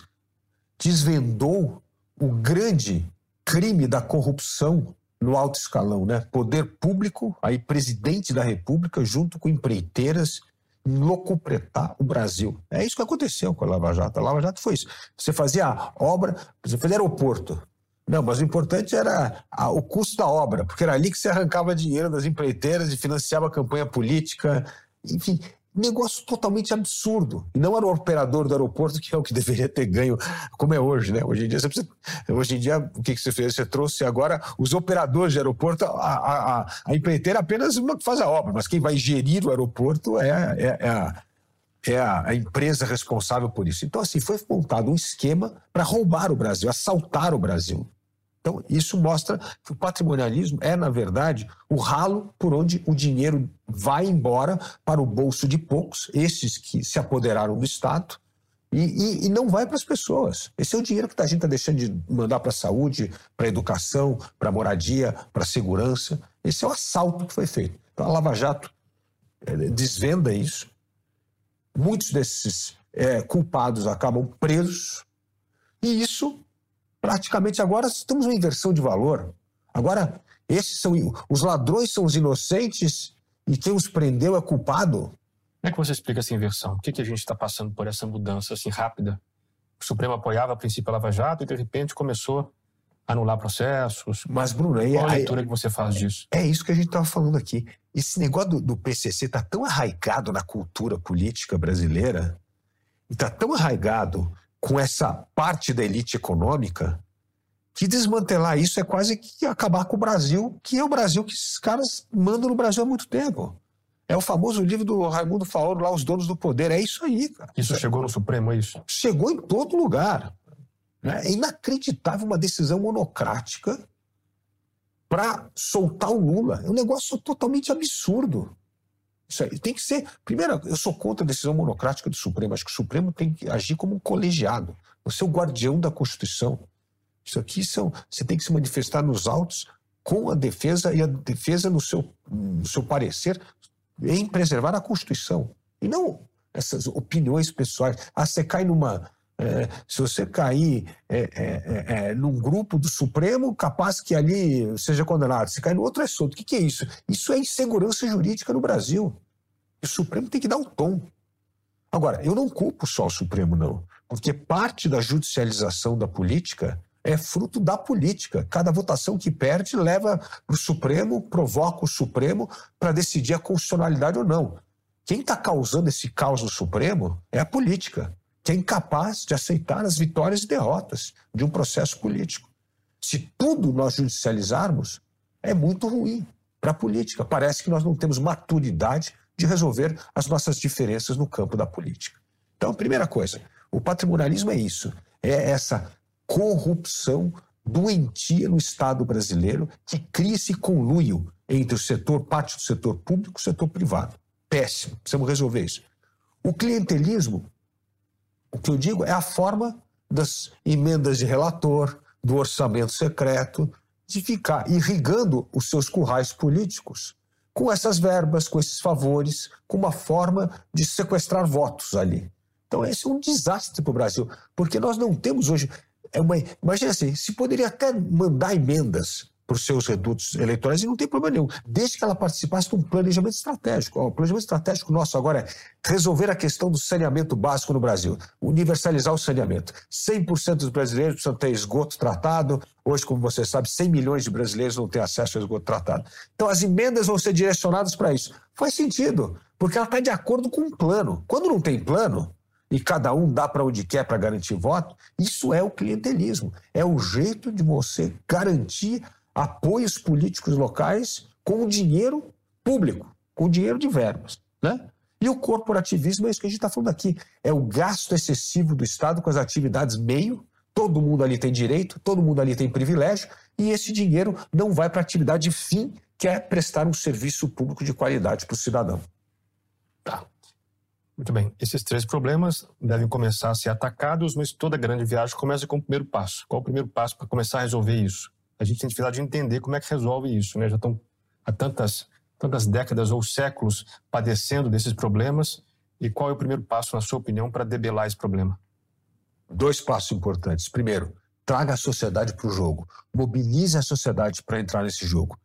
Desvendou o grande crime da corrupção no alto escalão, né? Poder público, aí presidente da República, junto com empreiteiras locupletar o Brasil. É isso que aconteceu com a Lava Jato. A Lava Jato foi isso. Você fazia obra, você fazia aeroporto. Não, mas o importante era a, o custo da obra, porque era ali que você arrancava dinheiro das empreiteiras e financiava a campanha política. Enfim, negócio totalmente absurdo. E não era o operador do aeroporto que é o que deveria ter ganho, como é hoje, né? Hoje em dia, precisa, hoje em dia o que, que você fez? Você trouxe agora os operadores de aeroporto, a, a, a, a empreiteira é apenas uma que faz a obra, mas quem vai gerir o aeroporto é, é, é a, é a, empresa responsável por isso. Então, assim, foi montado um esquema para roubar o Brasil, assaltar o Brasil. Então, isso mostra que o patrimonialismo é, na verdade, o ralo por onde o dinheiro vai embora para o bolso de poucos, esses que se apoderaram do Estado, e, e, e não vai para as pessoas. Esse é o dinheiro que a gente está deixando de mandar para a saúde, para a educação, para a moradia, para a segurança. Esse é o assalto que foi feito. Então, a Lava Jato é, desvenda isso. Muitos desses é, culpados acabam presos, e isso praticamente agora estamos uma inversão de valor. Agora, esses são os ladrões são os inocentes e quem os prendeu é culpado. Como é que você explica essa inversão? Por que, que a gente está passando por essa mudança assim rápida? O Supremo apoiava a princípio a Lava Jato e de repente começou a anular processos. Mas, Bruno, aí, qual a leitura aí, que você faz disso? É isso que a gente estava falando aqui. esse negócio do, do PCC está tão arraigado na cultura política brasileira, e está tão arraigado com essa parte da elite econômica, que desmantelar isso é quase que acabar com o Brasil, que é o Brasil que esses caras mandam no Brasil há muito tempo. É o famoso livro do Raimundo Faoro, lá, Os Donos do Poder. É isso aí, cara. Isso chegou no Supremo, é isso? Chegou em todo lugar. Né? É inacreditável uma decisão monocrática para soltar o Lula. É um negócio totalmente absurdo. Isso aí tem que ser. Primeiro, eu sou contra a decisão monocrática do Supremo. Acho que o Supremo tem que agir como um colegiado. Você é o guardião da Constituição. Isso aqui são. Você tem que se manifestar nos autos com a defesa e a defesa no seu, no seu parecer em preservar a Constituição. E não essas opiniões pessoais. Ah, você cai numa. É, se você cair é, é, é, é num grupo do Supremo, capaz que ali seja condenado. Se cair no outro, é solto. O que, que é isso? Isso é insegurança jurídica no Brasil. E o Supremo tem que dar o tom. Agora, eu não culpo só o Supremo, não. Porque parte da judicialização da política é fruto da política. Cada votação que perde leva para o Supremo, provoca o Supremo para decidir a constitucionalidade ou não. Quem está causando esse caos no Supremo é a política, que é incapaz de aceitar as vitórias e derrotas de um processo político. Se tudo nós judicializarmos, é muito ruim para a política. Parece que nós não temos maturidade de resolver as nossas diferenças no campo da política. Então, primeira coisa, o patrimonialismo é isso, é essa corrupção doentia no Estado brasileiro que cria esse conluio entre o setor, parte do setor público e o setor privado. Péssimo, precisamos resolver isso. O clientelismo, o que eu digo é a forma das emendas de relator, do orçamento secreto, de ficar irrigando os seus currais políticos com essas verbas, com esses favores, com uma forma de sequestrar votos ali. Então, esse é um desastre para o Brasil, porque nós não temos hoje é uma, imagina assim, se poderia até mandar emendas para os seus redutos eleitorais e não tem problema nenhum, desde que ela participasse de um planejamento estratégico. O planejamento estratégico nosso agora é resolver a questão do saneamento básico no Brasil, universalizar o saneamento. 100% dos brasileiros precisam ter esgoto tratado. Hoje, como você sabe, 100 milhões de brasileiros não têm acesso ao esgoto tratado. Então, as emendas vão ser direcionadas para isso. Faz sentido, porque ela está de acordo com um plano. Quando não tem plano, e cada um dá para onde quer para garantir voto, isso é o clientelismo. É o jeito de você garantir apoios políticos locais com o dinheiro público, com o dinheiro de verbas. Né? E o corporativismo é isso que a gente está falando aqui. É o gasto excessivo do Estado com as atividades meio. Todo mundo ali tem direito, todo mundo ali tem privilégio, e esse dinheiro não vai para a atividade fim, que é prestar um serviço público de qualidade para o cidadão. Tá. Muito bem. Esses três problemas devem começar a ser atacados, mas toda grande viagem começa com o primeiro passo. Qual o primeiro passo para começar a resolver isso? A gente tem dificuldade de entender como é que resolve isso, né? Já estão há tantas, tantas décadas ou séculos padecendo desses problemas. E qual é o primeiro passo, na sua opinião, para debelar esse problema? Dois passos importantes. Primeiro, traga a sociedade para o jogo. Mobilize a sociedade para entrar nesse jogo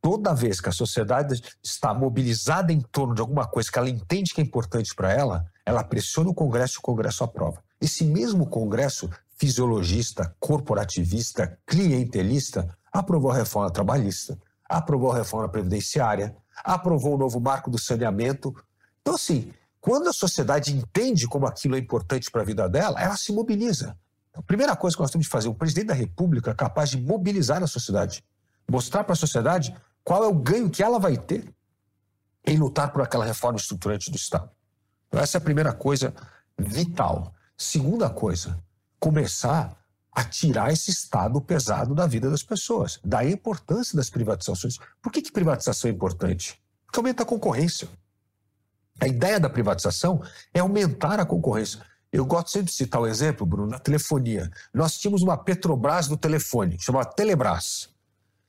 toda vez que a sociedade está mobilizada em torno de alguma coisa que ela entende que é importante para ela, ela pressiona o Congresso e o Congresso aprova. Esse mesmo Congresso fisiologista, corporativista, clientelista, aprovou a reforma trabalhista, aprovou a reforma previdenciária, aprovou o novo marco do saneamento. Então, assim, quando a sociedade entende como aquilo é importante para a vida dela, ela se mobiliza. A primeira coisa que nós temos de fazer, o presidente da República é capaz de mobilizar a sociedade, mostrar para a sociedade qual é o ganho que ela vai ter em lutar por aquela reforma estruturante do Estado? Então, essa é a primeira coisa vital. Segunda coisa, começar a tirar esse Estado pesado da vida das pessoas. Daí a importância das privatizações. Por que, que privatização é importante? Porque aumenta a concorrência. A ideia da privatização é aumentar a concorrência. Eu gosto sempre de citar o um exemplo, Bruno, na telefonia. Nós tínhamos uma Petrobras do telefone, chamada Telebrás.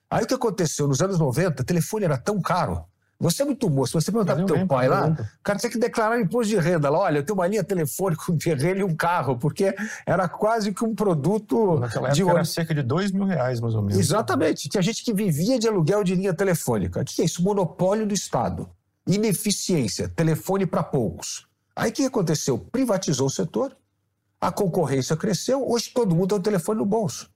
Aí o que aconteceu? Nos anos 90, o telefone era tão caro. Você é muito moço. Se você perguntar para teu pai lá, o cara tinha que declarar imposto de renda. Lá, olha, eu tenho uma linha telefônica, um terreno e um carro, porque era quase que um produto. Naquela época de era cerca de dois mil reais, mais ou menos. Exatamente. Tinha gente que vivia de aluguel de linha telefônica. O que é isso? Monopólio do Estado. Ineficiência. Telefone para poucos. Aí o que aconteceu? Privatizou o setor, a concorrência cresceu, hoje todo mundo tem o telefone no bolso.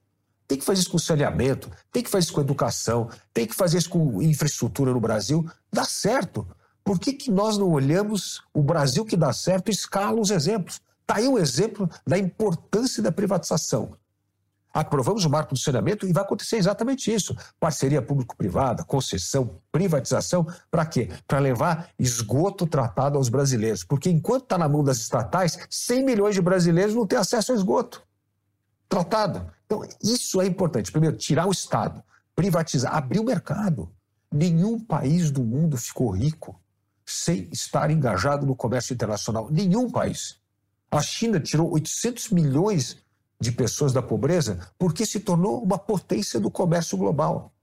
Tem que fazer isso com saneamento, tem que fazer isso com educação, tem que fazer isso com infraestrutura no Brasil. Dá certo. Por que, que nós não olhamos o Brasil que dá certo e escala os exemplos? Está aí um exemplo da importância da privatização. Aprovamos o marco do saneamento e vai acontecer exatamente isso. Parceria público-privada, concessão, privatização, para quê? Para levar esgoto tratado aos brasileiros. Porque enquanto está na mão das estatais, 100 milhões de brasileiros não têm acesso ao esgoto tratado. Então, isso é importante. Primeiro, tirar o Estado, privatizar, abrir o mercado. Nenhum país do mundo ficou rico sem estar engajado no comércio internacional. Nenhum país. A China tirou 800 milhões de pessoas da pobreza porque se tornou uma potência do comércio global.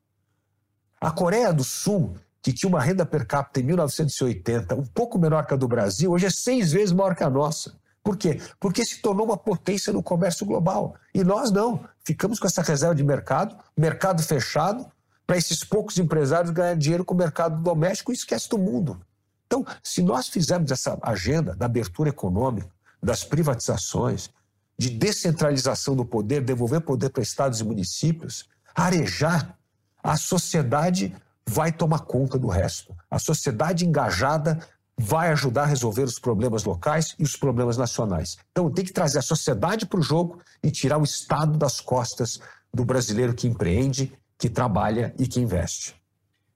A Coreia do Sul, que tinha uma renda per capita em 1980 um pouco menor que a do Brasil, hoje é seis vezes maior que a nossa. Por quê? Porque se tornou uma potência no comércio global. E nós não. Ficamos com essa reserva de mercado, mercado fechado, para esses poucos empresários ganhar dinheiro com o mercado doméstico e esquece do mundo. Então, se nós fizermos essa agenda da abertura econômica, das privatizações, de descentralização do poder, devolver poder para estados e municípios, arejar, a sociedade vai tomar conta do resto. A sociedade engajada vai ajudar a resolver os problemas locais e os problemas nacionais. Então tem que trazer a sociedade para o jogo e tirar o Estado das costas do brasileiro que empreende, que trabalha e que investe.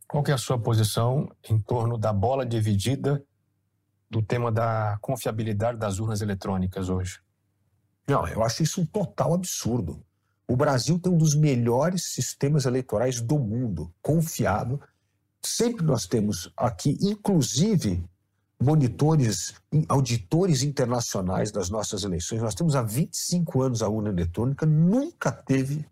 Qual que é a sua posição em torno da bola dividida do tema da confiabilidade das urnas eletrônicas hoje? Não, eu acho isso um total absurdo. O Brasil tem um dos melhores sistemas eleitorais do mundo, confiável. Sempre nós temos aqui, inclusive, monitores, auditores internacionais das nossas eleições. Nós temos há 25 anos a urna eletrônica, nunca teve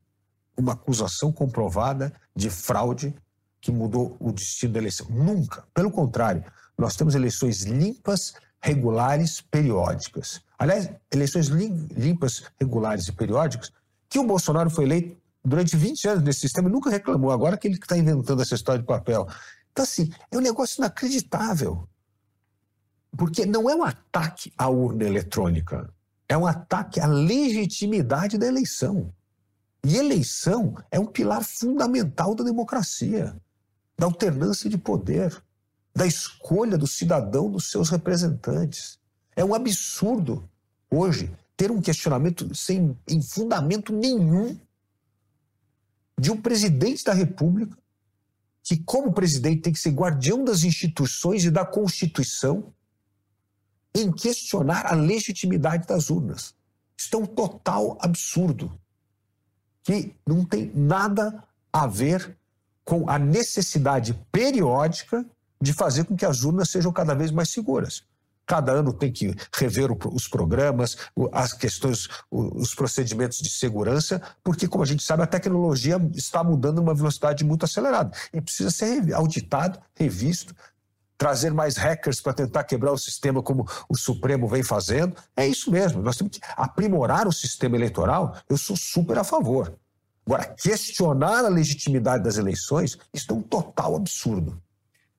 uma acusação comprovada de fraude que mudou o destino da eleição. Nunca. Pelo contrário, nós temos eleições limpas, regulares, periódicas. Aliás, eleições limpas, regulares e periódicas, que o Bolsonaro foi eleito durante 20 anos nesse sistema e nunca reclamou. Agora que ele está inventando essa história de papel. Então, assim, é um negócio inacreditável. Porque não é um ataque à urna eletrônica, é um ataque à legitimidade da eleição. E eleição é um pilar fundamental da democracia, da alternância de poder, da escolha do cidadão dos seus representantes. É um absurdo hoje ter um questionamento sem em fundamento nenhum de um presidente da República que, como presidente, tem que ser guardião das instituições e da Constituição em questionar a legitimidade das urnas. Isso é um total absurdo, que não tem nada a ver com a necessidade periódica de fazer com que as urnas sejam cada vez mais seguras. Cada ano tem que rever os programas, as questões, os procedimentos de segurança, porque, como a gente sabe, a tecnologia está mudando numa velocidade muito acelerada e precisa ser auditado, revisto, trazer mais hackers para tentar quebrar o sistema como o Supremo vem fazendo. É isso mesmo, nós temos que aprimorar o sistema eleitoral, eu sou super a favor. Agora, questionar a legitimidade das eleições, isso é um total absurdo.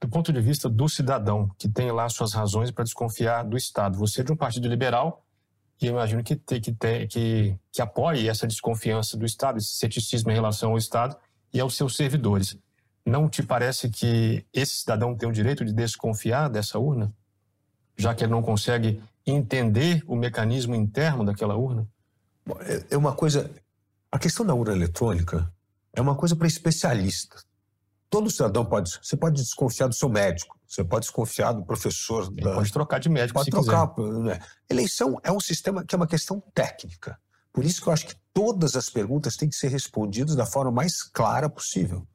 Do ponto de vista do cidadão, que tem lá suas razões para desconfiar do Estado, você é de um partido liberal, e eu imagino que, te, que, te, que, que apoie essa desconfiança do Estado, esse ceticismo em relação ao Estado e aos seus servidores. Não te parece que esse cidadão tem o direito de desconfiar dessa urna? Já que ele não consegue entender o mecanismo interno daquela urna? É, é uma coisa. A questão da urna eletrônica é uma coisa para especialistas. Todo cidadão pode. Você pode desconfiar do seu médico, você pode desconfiar do professor. Da, pode trocar de médico pode trocar. Quiser. Né? Eleição é um sistema que é uma questão técnica. Por isso que eu acho que todas as perguntas têm que ser respondidas da forma mais clara possível.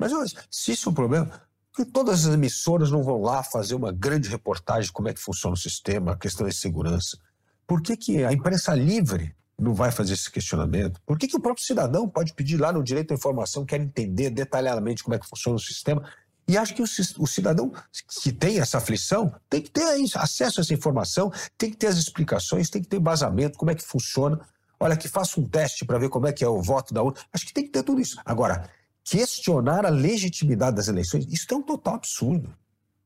Mas se isso é um problema, que todas as emissoras não vão lá fazer uma grande reportagem de como é que funciona o sistema, a questão de segurança. Por que, que a imprensa livre não vai fazer esse questionamento? Por que, que o próprio cidadão pode pedir lá no direito à informação, quer entender detalhadamente como é que funciona o sistema? E acho que o, cidadão que tem essa aflição tem que ter acesso a essa informação, tem que ter as explicações, tem que ter embasamento, como é que funciona. Olha, que faça um teste para ver como é que é o voto da urna. Acho que tem que ter tudo isso. Agora, questionar a legitimidade das eleições, isso é um total absurdo.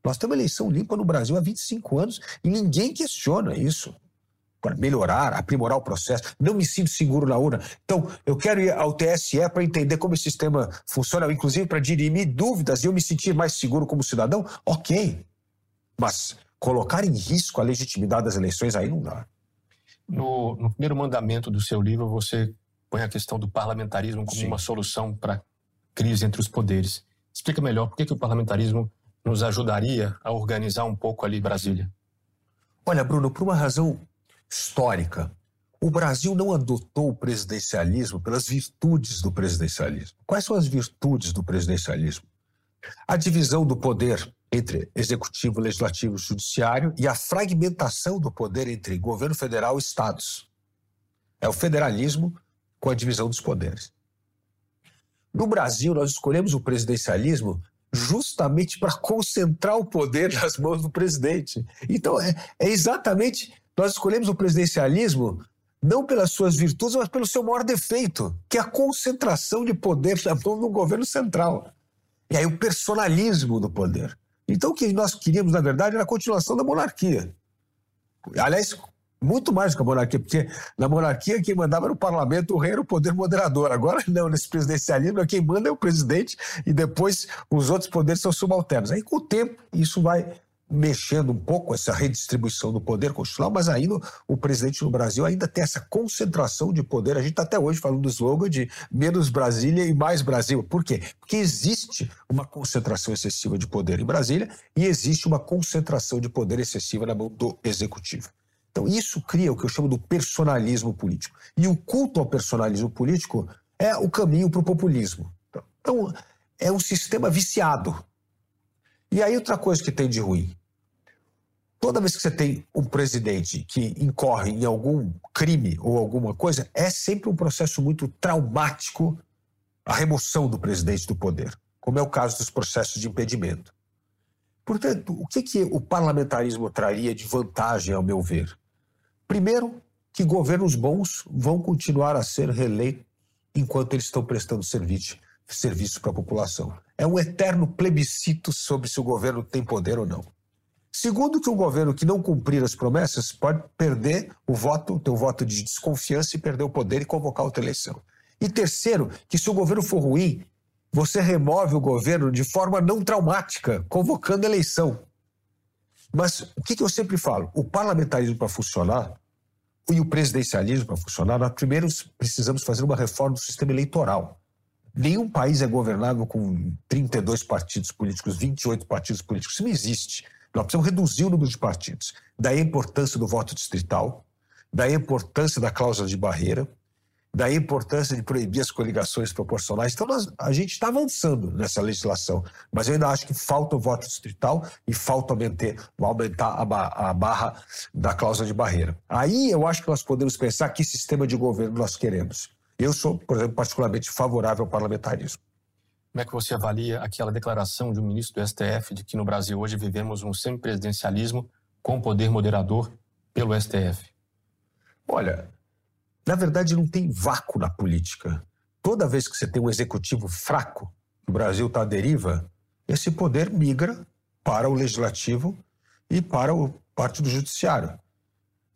Nós temos eleição limpa no Brasil há 25 anos e ninguém questiona isso. para melhorar, aprimorar o processo. Não me sinto seguro na urna. Então, eu quero ir ao TSE para entender como esse sistema funciona, inclusive para dirimir dúvidas e eu me sentir mais seguro como cidadão. Ok. Mas colocar em risco a legitimidade das eleições aí não dá. No, no primeiro mandamento do seu livro, você põe a questão do parlamentarismo como Sim. uma solução para crise entre os poderes. Explica melhor por que, que o parlamentarismo nos ajudaria a organizar um pouco ali Brasília. Olha, Bruno, por uma razão histórica, o Brasil não adotou o presidencialismo pelas virtudes do presidencialismo. Quais são as virtudes do presidencialismo? A divisão do poder entre executivo, legislativo e judiciário e a fragmentação do poder entre governo federal e estados. É o federalismo com a divisão dos poderes. No Brasil, nós escolhemos o presidencialismo justamente para concentrar o poder nas mãos do presidente. Então, é, é, exatamente. Nós escolhemos o presidencialismo não pelas suas virtudes, mas pelo seu maior defeito, que é a concentração de poder na mão do governo central. E aí o personalismo do poder. Então, o que nós queríamos, na verdade, era a continuação da monarquia. Aliás, muito mais do que a monarquia, porque na monarquia quem mandava era o parlamento, o rei era o poder moderador. Agora não, nesse presidencialismo, quem manda é o presidente e depois os outros poderes são subalternos. Aí com o tempo isso vai mexendo um pouco essa redistribuição do poder constitucional, mas ainda o presidente no Brasil ainda tem essa concentração de poder. A gente está até hoje falando do slogan de menos Brasília e mais Brasil. Por quê? Porque existe uma concentração excessiva de poder em Brasília e existe uma concentração de poder excessiva na mão do executivo. Então, isso cria o que eu chamo do personalismo político. E o culto ao personalismo político é o caminho para o populismo. Então, é um sistema viciado. E aí, outra coisa que tem de ruim. Toda vez que você tem um presidente que incorre em algum crime ou alguma coisa, é sempre um processo muito traumático a remoção do presidente do poder, como é o caso dos processos de impedimento. Portanto, o que, que o parlamentarismo traria de vantagem, ao meu ver? Primeiro, que governos bons vão continuar a ser reeleitos enquanto eles estão prestando serviço, serviço para a população. É um eterno plebiscito sobre se o governo tem poder ou não. Segundo, que um governo que não cumprir as promessas pode perder o voto, ter um voto de desconfiança e perder o poder e convocar outra eleição. E terceiro, que se o governo for ruim, você remove o governo de forma não traumática, convocando eleição. Mas o que, que eu sempre falo? O parlamentarismo para funcionar e o presidencialismo para funcionar, nós primeiro precisamos fazer uma reforma do sistema eleitoral. Nenhum país é governável com 32 partidos políticos, 28 partidos políticos. Isso não existe. Nós precisamos reduzir o número de partidos. Daí a importância do voto distrital, daí a importância da cláusula de barreira, da importância de proibir as coligações proporcionais. Então, nós, a gente está avançando nessa legislação, mas eu ainda acho que falta o voto distrital e falta aumentar, aumentar a, a barra da cláusula de barreira. Aí eu acho que nós podemos pensar que sistema de governo nós queremos. Eu sou, por exemplo, particularmente favorável ao parlamentarismo. Como é que você avalia aquela declaração de um ministro do STF de que no Brasil hoje vivemos um semipresidencialismo com poder moderador pelo STF? Olha, na verdade, não tem vácuo na política. Toda vez que você tem um executivo fraco, o Brasil está à deriva, esse poder migra para o legislativo e para o parte do judiciário.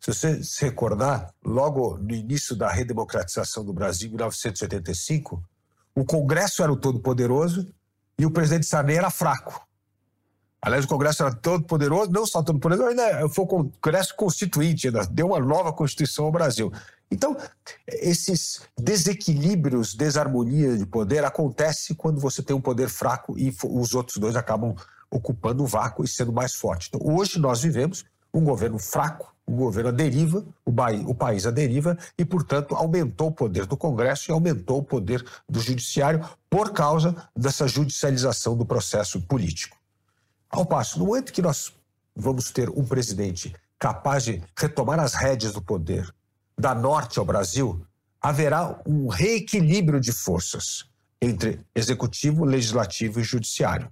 Se você se recordar, logo no início da redemocratização do Brasil, em 1985, o Congresso era o todo-poderoso e o presidente Sarney era fraco. Aliás, o Congresso era todo poderoso, não só todo poderoso, ainda foi o Congresso Constituinte, ainda deu uma nova Constituição ao Brasil. Então, esses desequilíbrios, desarmonia de poder acontece quando você tem um poder fraco e os outros dois acabam ocupando o vácuo e sendo mais forte. Então, hoje nós vivemos um governo fraco, um governo à deriva, o, o país à deriva, e, portanto, aumentou o poder do Congresso e aumentou o poder do Judiciário por causa dessa judicialização do processo político. Ao passo, no momento que nós vamos ter um presidente capaz de retomar as rédeas do poder, da norte ao Brasil, haverá um reequilíbrio de forças entre executivo, legislativo e judiciário.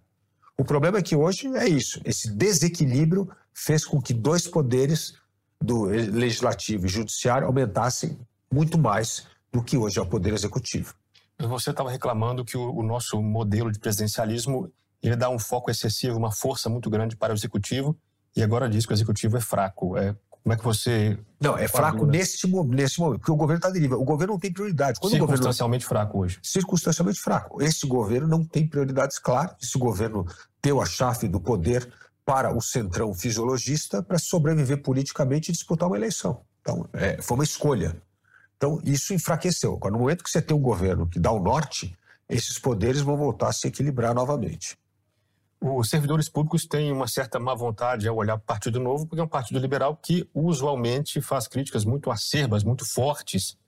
O problema é que hoje é isso. Esse desequilíbrio fez com que dois poderes, do legislativo e judiciário, aumentassem muito mais do que hoje é o poder executivo. Você estava reclamando que o, o, nosso modelo de presidencialismo ele dá um foco excessivo, uma força muito grande para o executivo, e agora diz que o executivo é fraco. É, Como é que você. Não, é fraco nesse, nesse momento, porque o governo está deriva. O governo não tem prioridade. Quando circunstancialmente governo... fraco hoje. Circunstancialmente fraco. Esse governo não tem prioridades claras. Esse governo deu a chave do poder para o centrão fisiologista para sobreviver politicamente e disputar uma eleição. Então, é, foi uma escolha. Então, isso enfraqueceu. Agora, no momento que você tem um governo que dá o norte, esses poderes vão voltar a se equilibrar novamente. Os servidores públicos têm uma certa má vontade ao olhar para o Partido Novo, porque é um partido liberal que usualmente faz críticas muito acerbas, muito fortes,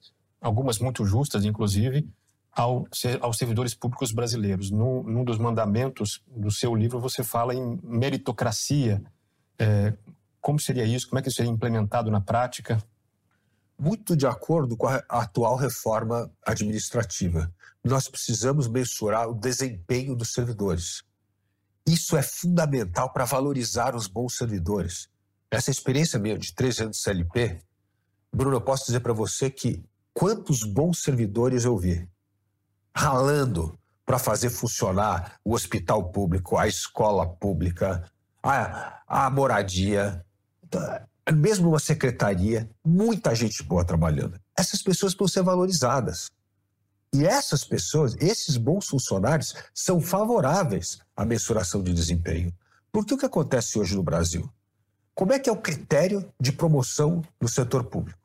algumas muito justas, inclusive, ao, aos servidores públicos brasileiros. No, num dos mandamentos do seu livro, você fala em meritocracia. É, como seria isso? Como é que isso seria implementado na prática? Muito de acordo com a atual reforma administrativa. Nós precisamos mensurar o desempenho dos servidores isso é fundamental para valorizar os bons servidores. Essa experiência minha de três anos de CLP, Bruno, eu posso dizer para você que quantos bons servidores eu vi ralando para fazer funcionar o hospital público, a escola pública, a, a moradia, mesmo uma secretaria, muita gente boa trabalhando. Essas pessoas precisam ser valorizadas. E essas pessoas, esses bons funcionários, são favoráveis à mensuração de desempenho. Porque o que acontece hoje no Brasil? Como é que é o critério de promoção no setor público?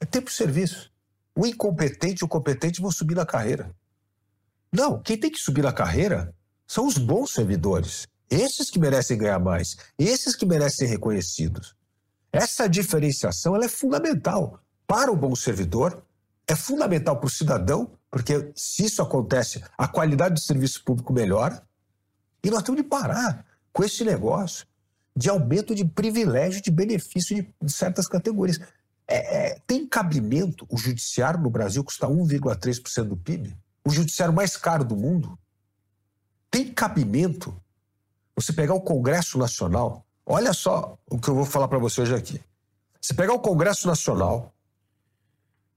É tempo de serviço. O incompetente e o competente vão subir na carreira. Não, quem tem que subir na carreira são os bons servidores. Esses que merecem ganhar mais, esses que merecem ser reconhecidos. Essa diferenciação é fundamental para o bom servidor, é fundamental para o cidadão porque se isso acontece, a qualidade do serviço público melhora. E nós temos de parar com esse negócio de aumento de privilégio, de benefício de, de certas categorias. É, é, tem cabimento o judiciário no Brasil custar 1,3% do PIB? O judiciário mais caro do mundo? Tem cabimento você pegar o Congresso Nacional? Olha só o que eu vou falar para você hoje aqui. Você pegar o Congresso Nacional,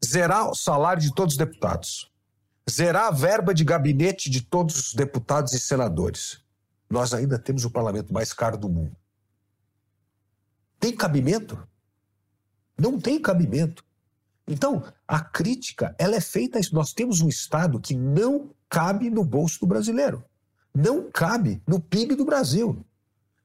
zerar o salário de todos os deputados, zerar a verba de gabinete de todos os deputados e senadores. Nós ainda temos o parlamento mais caro do mundo. Tem cabimento? Não tem cabimento. Então, a crítica, ela é feita a isso. Nós temos um Estado que não cabe no bolso do brasileiro. Não cabe no PIB do Brasil.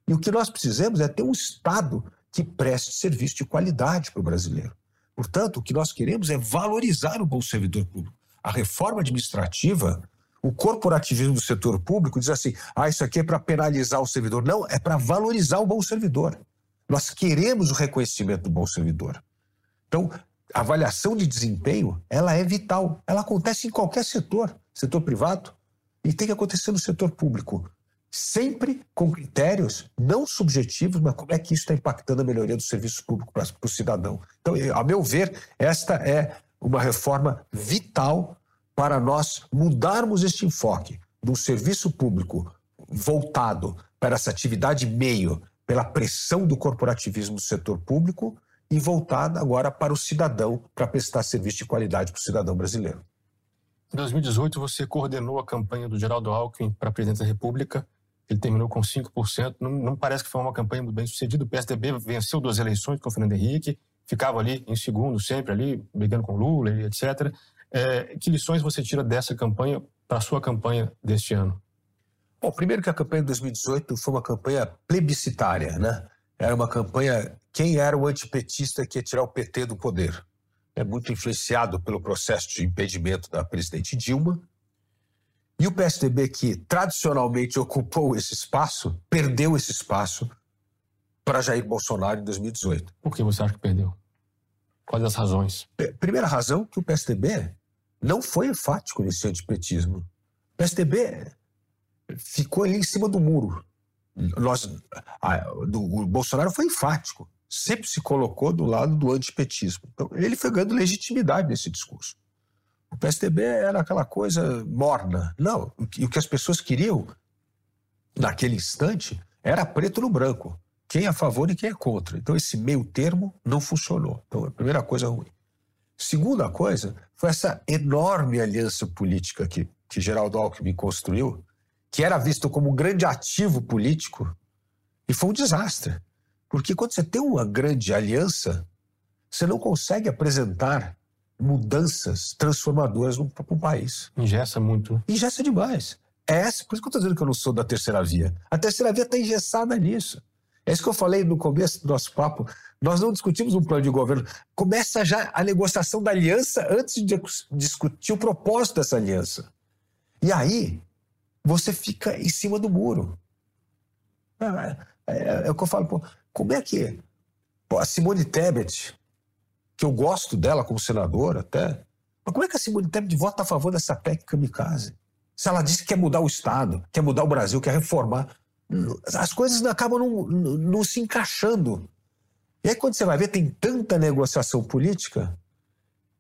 E o que nós precisamos é ter um Estado que preste serviço de qualidade para o brasileiro. Portanto, o que nós queremos é valorizar o bom servidor público a reforma administrativa, o corporativismo do setor público diz assim: ah, isso aqui é para penalizar o servidor. Não, é para valorizar o bom servidor. Nós queremos o reconhecimento do bom servidor. Então, a avaliação de desempenho, ela é vital. Ela acontece em qualquer setor, setor privado, e tem que acontecer no setor público. Sempre com critérios não subjetivos, mas como é que isso está impactando a melhoria do serviço público para o cidadão. Então, a meu ver, esta é uma reforma vital para nós mudarmos este enfoque do serviço público voltado para essa atividade meio, pela pressão do corporativismo do setor público e voltada agora para o cidadão, para prestar serviço de qualidade para o cidadão brasileiro. Em 2018, você coordenou a campanha do Geraldo Alckmin para presidente da República. Ele terminou com 5%. Não, não parece que foi uma campanha muito bem sucedida. O PSDB venceu duas eleições com o Fernando Henrique ficava ali em segundo, sempre ali, brigando com Lula, etc. É, que lições você tira dessa campanha para a sua campanha deste ano? Bom, primeiro que a campanha de 2018 foi uma campanha plebiscitária, né? Era uma campanha. Quem era o antipetista que ia tirar o PT do poder? É muito influenciado pelo processo de impedimento da presidente Dilma. E o PSDB, que tradicionalmente ocupou esse espaço, perdeu esse espaço para Jair Bolsonaro em 2018. Por que você acha que perdeu? Quais as razões? Primeira razão que o PSDB não foi enfático nesse antipetismo. O PSDB ficou ali em cima do muro. Nós, a, do, o Bolsonaro foi enfático, sempre se colocou do lado do antipetismo. Então, ele foi ganhando legitimidade nesse discurso. O PSDB era aquela coisa morna. Não, que, o que as pessoas queriam naquele instante era preto no branco quem é a favor e quem é contra. Então, esse meio termo não funcionou. Então, a primeira coisa ruim. Segunda coisa foi essa enorme aliança política que, que Geraldo Alckmin construiu, que era visto como um grande ativo político, e foi um desastre. Porque quando você tem uma grande aliança, você não consegue apresentar mudanças transformadoras para o país. Ingessa muito. Ingessa demais. É essa, por isso que eu estou dizendo que eu não sou da terceira via. A terceira via está engessada nisso. É isso que eu falei no começo do nosso papo. Nós não discutimos um plano de governo. Começa já a negociação da aliança antes de discutir o propósito dessa aliança. E aí, você fica em cima do muro. É, é, é o que eu falo, pô, como é que pô, a Simone Tebet, que eu gosto dela como senadora até, mas como é que a Simone Tebet vota a favor dessa PEC kamikaze? Se ela disse que quer mudar o Estado, quer mudar o Brasil, quer reformar, as coisas acabam não, não, se encaixando. E aí, quando você vai ver, tem tanta negociação política,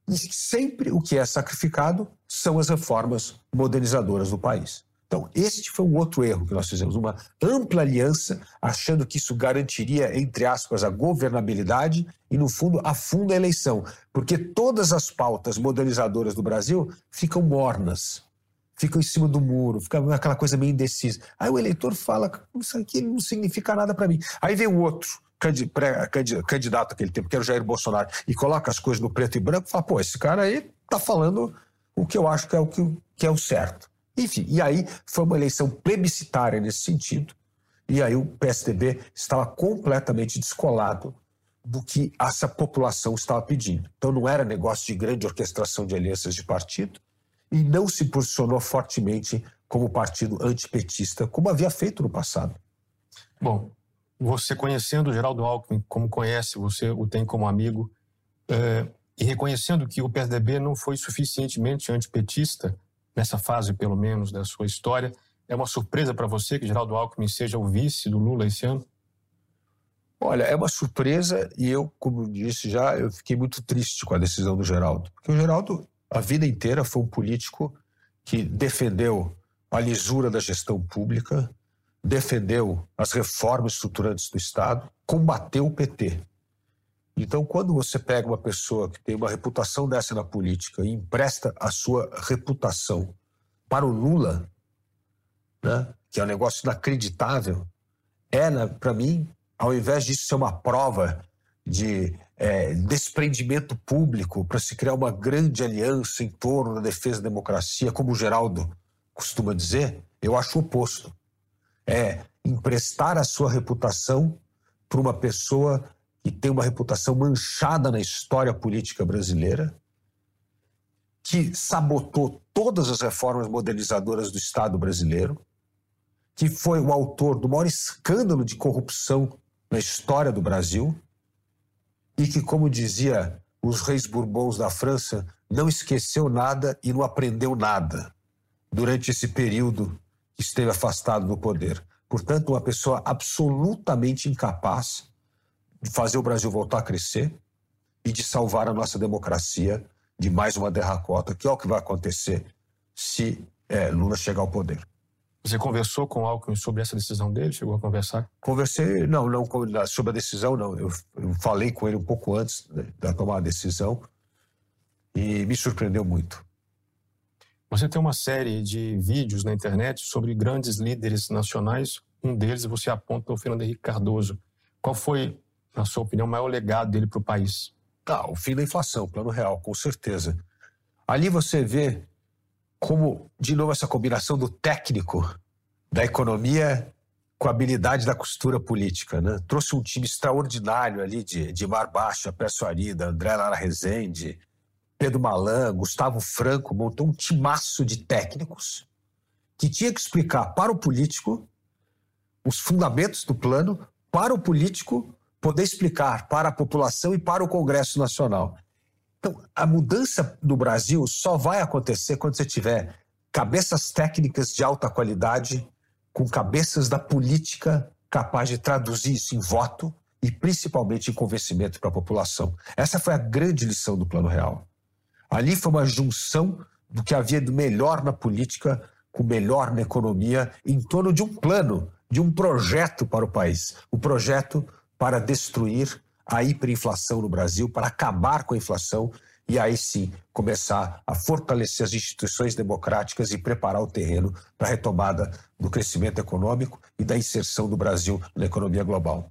sempre o que é sacrificado são as reformas modernizadoras do país. Então, este foi um outro erro que nós fizemos, uma ampla aliança, achando que isso garantiria, entre aspas, a governabilidade e, no fundo, afunda a eleição, porque todas as pautas modernizadoras do Brasil ficam mornas, ficam em cima do muro, fica aquela coisa meio indecisa. Aí o eleitor fala, isso aqui não significa nada para mim. Aí vem o outro, candidato aquele tempo, que era o Jair Bolsonaro, e coloca as coisas no preto e branco fala, pô, esse cara aí tá falando o que eu acho que é o, que, que é o certo. Enfim, e aí foi uma eleição plebiscitária nesse sentido, e aí o PSDB estava completamente descolado do que essa população estava pedindo. Então não era negócio de grande orquestração de alianças de partido e não se posicionou fortemente como partido antipetista, como havia feito no passado. Bom, você conhecendo o Geraldo Alckmin como conhece, você o tem como amigo, é, e reconhecendo que o PSDB não foi suficientemente antipetista, nessa fase, pelo menos, da sua história. É uma surpresa para você que Geraldo Alckmin seja o vice do Lula esse ano? Olha, é uma surpresa e eu, como disse já, eu fiquei muito triste com a decisão do Geraldo. Porque o Geraldo, a vida inteira, foi um político que defendeu a lisura da gestão pública, defendeu as reformas estruturantes do Estado, combateu o PT. Então, quando você pega uma pessoa que tem uma reputação dessa na política e empresta a sua reputação para o Lula, né, que é um negócio inacreditável, é, para mim, ao invés disso ser uma prova de é, desprendimento público para se criar uma grande aliança em torno da defesa da democracia, como o Geraldo costuma dizer, eu acho o oposto. É emprestar a sua reputação para uma pessoa que tem uma reputação manchada na história política brasileira, que sabotou todas as reformas modernizadoras do Estado brasileiro, que foi o autor do maior escândalo de corrupção na história do Brasil e que, como dizia os reis bourbons da França, não esqueceu nada e não aprendeu nada durante esse período que esteve afastado do poder. Portanto, uma pessoa absolutamente incapaz de fazer o Brasil voltar a crescer e de salvar a nossa democracia de mais uma derracota, que é o que vai acontecer se é, Lula chegar ao poder. Você conversou com Alckmin sobre essa decisão dele? Chegou a conversar? Conversei, não, não sobre a decisão, não. Eu, eu falei com ele um pouco antes da tomar a decisão e me surpreendeu muito. Você tem uma série de vídeos na internet sobre grandes líderes nacionais. Um deles você aponta o Fernando Henrique Cardoso. Qual foi na sua opinião, o maior legado dele para o país? Ah, o fim da inflação, plano real, com certeza. Ali você vê como, de novo, essa combinação do técnico da economia com a habilidade da costura política. Né? Trouxe um time extraordinário ali de, de Mar Baixa, Persuarida, André Lara Rezende, Pedro Malan, Gustavo Franco, montou um timaço de técnicos que tinha que explicar para o político os fundamentos do plano, para o político poder explicar para a população e para o Congresso Nacional. Então, a mudança no Brasil só vai acontecer quando você tiver cabeças técnicas de alta qualidade, com cabeças da política capaz de traduzir isso em voto e principalmente em convencimento para a população. Essa foi a grande lição do Plano Real. Ali foi uma junção do que havia de melhor na política com melhor na economia em torno de um plano, de um projeto para o país. O projeto para destruir a hiperinflação no Brasil, para acabar com a inflação e aí sim começar a fortalecer as instituições democráticas e preparar o terreno para a retomada do crescimento econômico e da inserção do Brasil na economia global.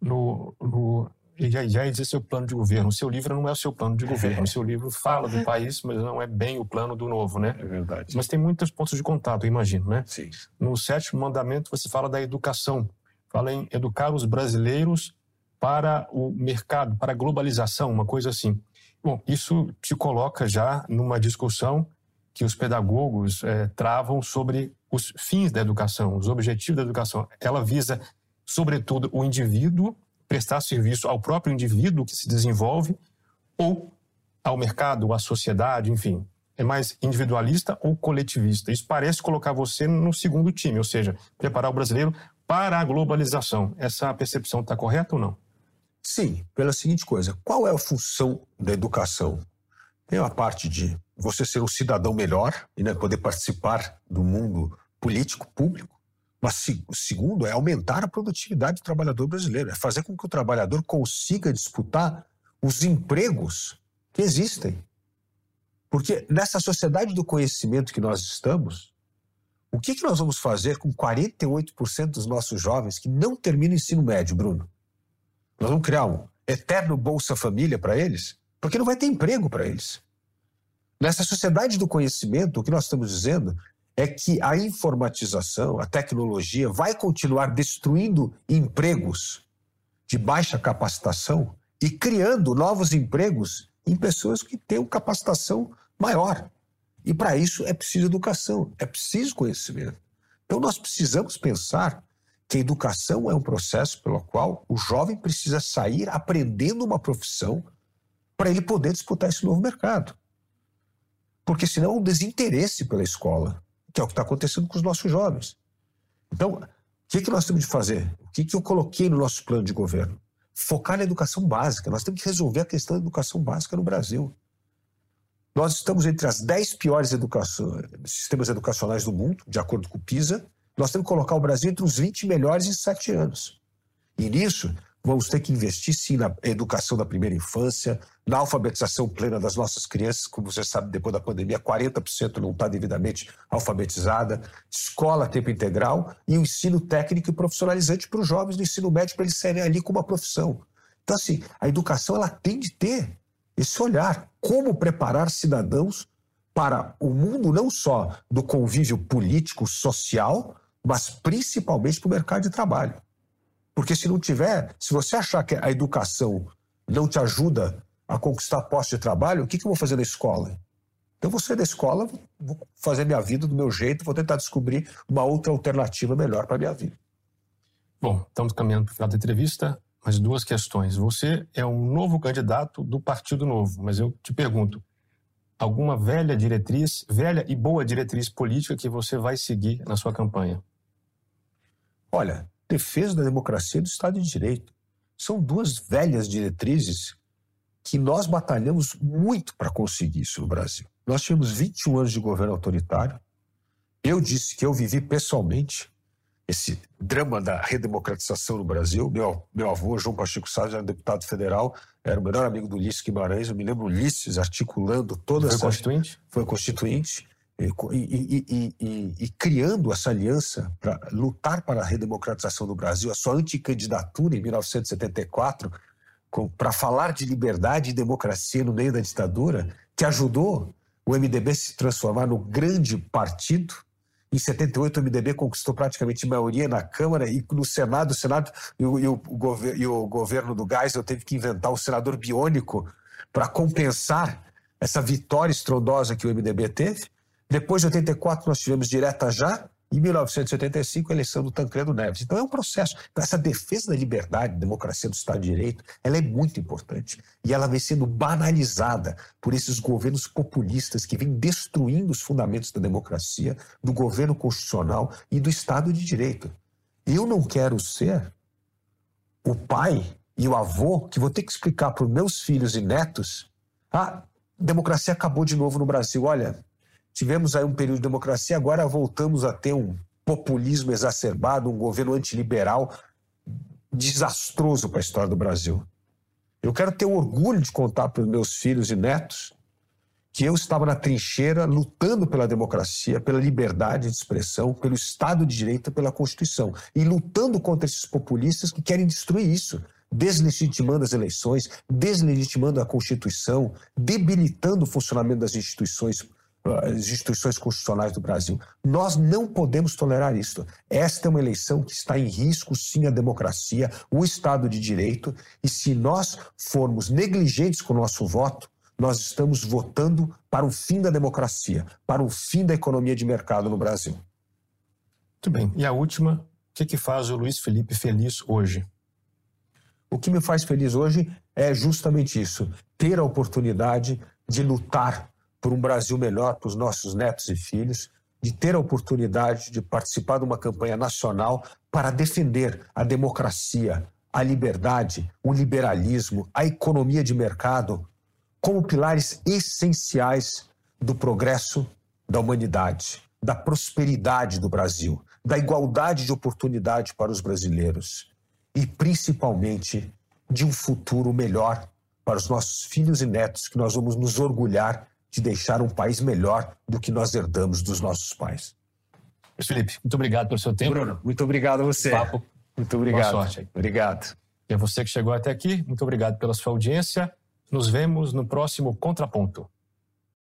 no, no já, já existe seu plano de governo. O seu livro não é o seu plano de governo. O seu livro fala do país, mas não é bem o plano do novo, né? É verdade. Mas tem muitos pontos de contato, eu imagino, né? Sim. No sétimo mandamento, você fala da educação. Fala em educar os brasileiros para o mercado, para a globalização, uma coisa assim. Bom, isso te coloca já numa discussão que os pedagogos é, travam sobre os fins da educação, os objetivos da educação. Ela visa, sobretudo, o indivíduo prestar serviço ao próprio indivíduo que se desenvolve ou ao mercado, à sociedade, enfim. É mais individualista ou coletivista? Isso parece colocar você no segundo time, ou seja, preparar o brasileiro para a globalização. Essa percepção está correta ou não? Sim, pela seguinte coisa: qual é a função da educação? Tem a parte de você ser um cidadão melhor e né, poder participar do mundo político público. Mas o segundo é aumentar a produtividade do trabalhador brasileiro, é fazer com que o trabalhador consiga disputar os empregos que existem. Porque nessa sociedade do conhecimento que nós estamos, o que, que nós vamos fazer com 48% dos nossos jovens que não terminam o ensino médio, Bruno? Nós vamos criar um eterno Bolsa Família para eles? Porque não vai ter emprego para eles. Nessa sociedade do conhecimento, o que nós estamos dizendo é que a informatização, a tecnologia, vai continuar destruindo empregos de baixa capacitação e criando novos empregos em pessoas que têm capacitação maior. E para isso é preciso educação, é preciso conhecimento. Então nós precisamos pensar que a educação é um processo pelo qual o jovem precisa sair aprendendo uma profissão para ele poder disputar esse novo mercado. Porque senão é um desinteresse pela escola que é o que está acontecendo com os nossos jovens. Então, o que, que nós temos de fazer? O que, que eu coloquei no nosso plano de governo? Focar na educação básica. Nós temos que resolver a questão da educação básica no Brasil. Nós estamos entre as 10 piores sistemas educacionais do mundo, de acordo com o PISA. Nós temos que colocar o Brasil entre os 20 melhores em sete anos. E nisso, Vamos ter que investir sim na educação da primeira infância, na alfabetização plena das nossas crianças. Como você sabe, depois da pandemia, 40% não está devidamente alfabetizada. Escola a tempo integral e o ensino técnico e profissionalizante para os jovens do ensino médio, para eles serem ali com uma profissão. Então, assim, a educação ela tem de ter esse olhar. Como preparar cidadãos para o mundo não só do convívio político, social, mas principalmente para o mercado de trabalho. Porque se não tiver, se você achar que a educação não te ajuda a conquistar posto de trabalho, o que, que eu vou fazer na escola? Então, vou sair da escola, vou fazer minha vida do meu jeito, vou tentar descobrir uma outra alternativa melhor para a minha vida. Bom, estamos caminhando para o final da entrevista, mas duas questões. Você é um novo candidato do Partido Novo, mas eu te pergunto, alguma velha diretriz, velha e boa diretriz política que você vai seguir na sua campanha? Olha, defesa da democracia e do Estado de Direito. São duas velhas diretrizes que nós batalhamos muito para conseguir isso no Brasil. Nós tivemos 21 anos de governo autoritário. Eu disse que eu vivi pessoalmente esse drama da redemocratização no Brasil. Meu, meu avô, João Pacheco Salles, era deputado federal, era o melhor amigo do Ulisses Guimarães. Eu me lembro Ulisses articulando toda foi essa... Constituinte? Foi constituinte e, e, e, e, criando essa aliança para lutar para a redemocratização do Brasil, a sua anticandidatura em 1974, para falar de liberdade e democracia no meio da ditadura, que ajudou o MDB a se transformar no grande partido. Em 78, o MDB conquistou praticamente maioria na Câmara e no Senado, o Senado e o, o, o governo do Geisel teve que inventar o senador biônico para compensar essa vitória estrondosa que o MDB teve. Depois de 84, nós tivemos direta já. Em 1985, a eleição do Tancredo Neves. Então, é um processo. Então, essa defesa da liberdade, democracia do Estado de Direito, ela é muito importante. E ela vem sendo banalizada por esses governos populistas que vêm destruindo os fundamentos da democracia, do governo constitucional e do Estado de Direito. Eu não quero ser o pai e o avô que vou ter que explicar para os meus filhos e netos: a ah, democracia acabou de novo no Brasil. Olha, Tivemos aí um período de democracia, agora voltamos a ter um populismo exacerbado, um governo antiliberal desastroso para a história do Brasil. Eu quero ter o orgulho de contar para os meus filhos e netos que eu estava na trincheira lutando pela democracia, pela liberdade de expressão, pelo Estado de Direito, pela Constituição, e lutando contra esses populistas que querem destruir isso. deslegitimando as eleições, deslegitimando a Constituição, debilitando o funcionamento das instituições as instituições constitucionais do Brasil. Nós não podemos tolerar isso. Esta é uma eleição que está em risco, sim, a democracia, o Estado de Direito, e se nós formos negligentes com o nosso voto, nós estamos votando para o fim da democracia, para o fim da economia de mercado no Brasil. Muito bem. E a última, o que, que faz o Luiz Felipe feliz hoje? O que me faz feliz hoje é justamente isso: ter a oportunidade de lutar por um Brasil melhor para os nossos netos e filhos, de ter a oportunidade de participar de uma campanha nacional para defender a democracia, a liberdade, o liberalismo, a economia de mercado como pilares essenciais do progresso da humanidade, da prosperidade do Brasil, da igualdade de oportunidade para os brasileiros e, principalmente, de um futuro melhor para os nossos filhos e netos, que nós vamos nos orgulhar de deixar um país melhor do que nós herdamos dos nossos pais. Felipe, muito obrigado pelo seu tempo. Bruno, muito obrigado a você. Papo. Muito obrigado. Boa sorte. Obrigado. E a você que chegou até aqui, muito obrigado pela sua audiência. Nos vemos no próximo Contraponto.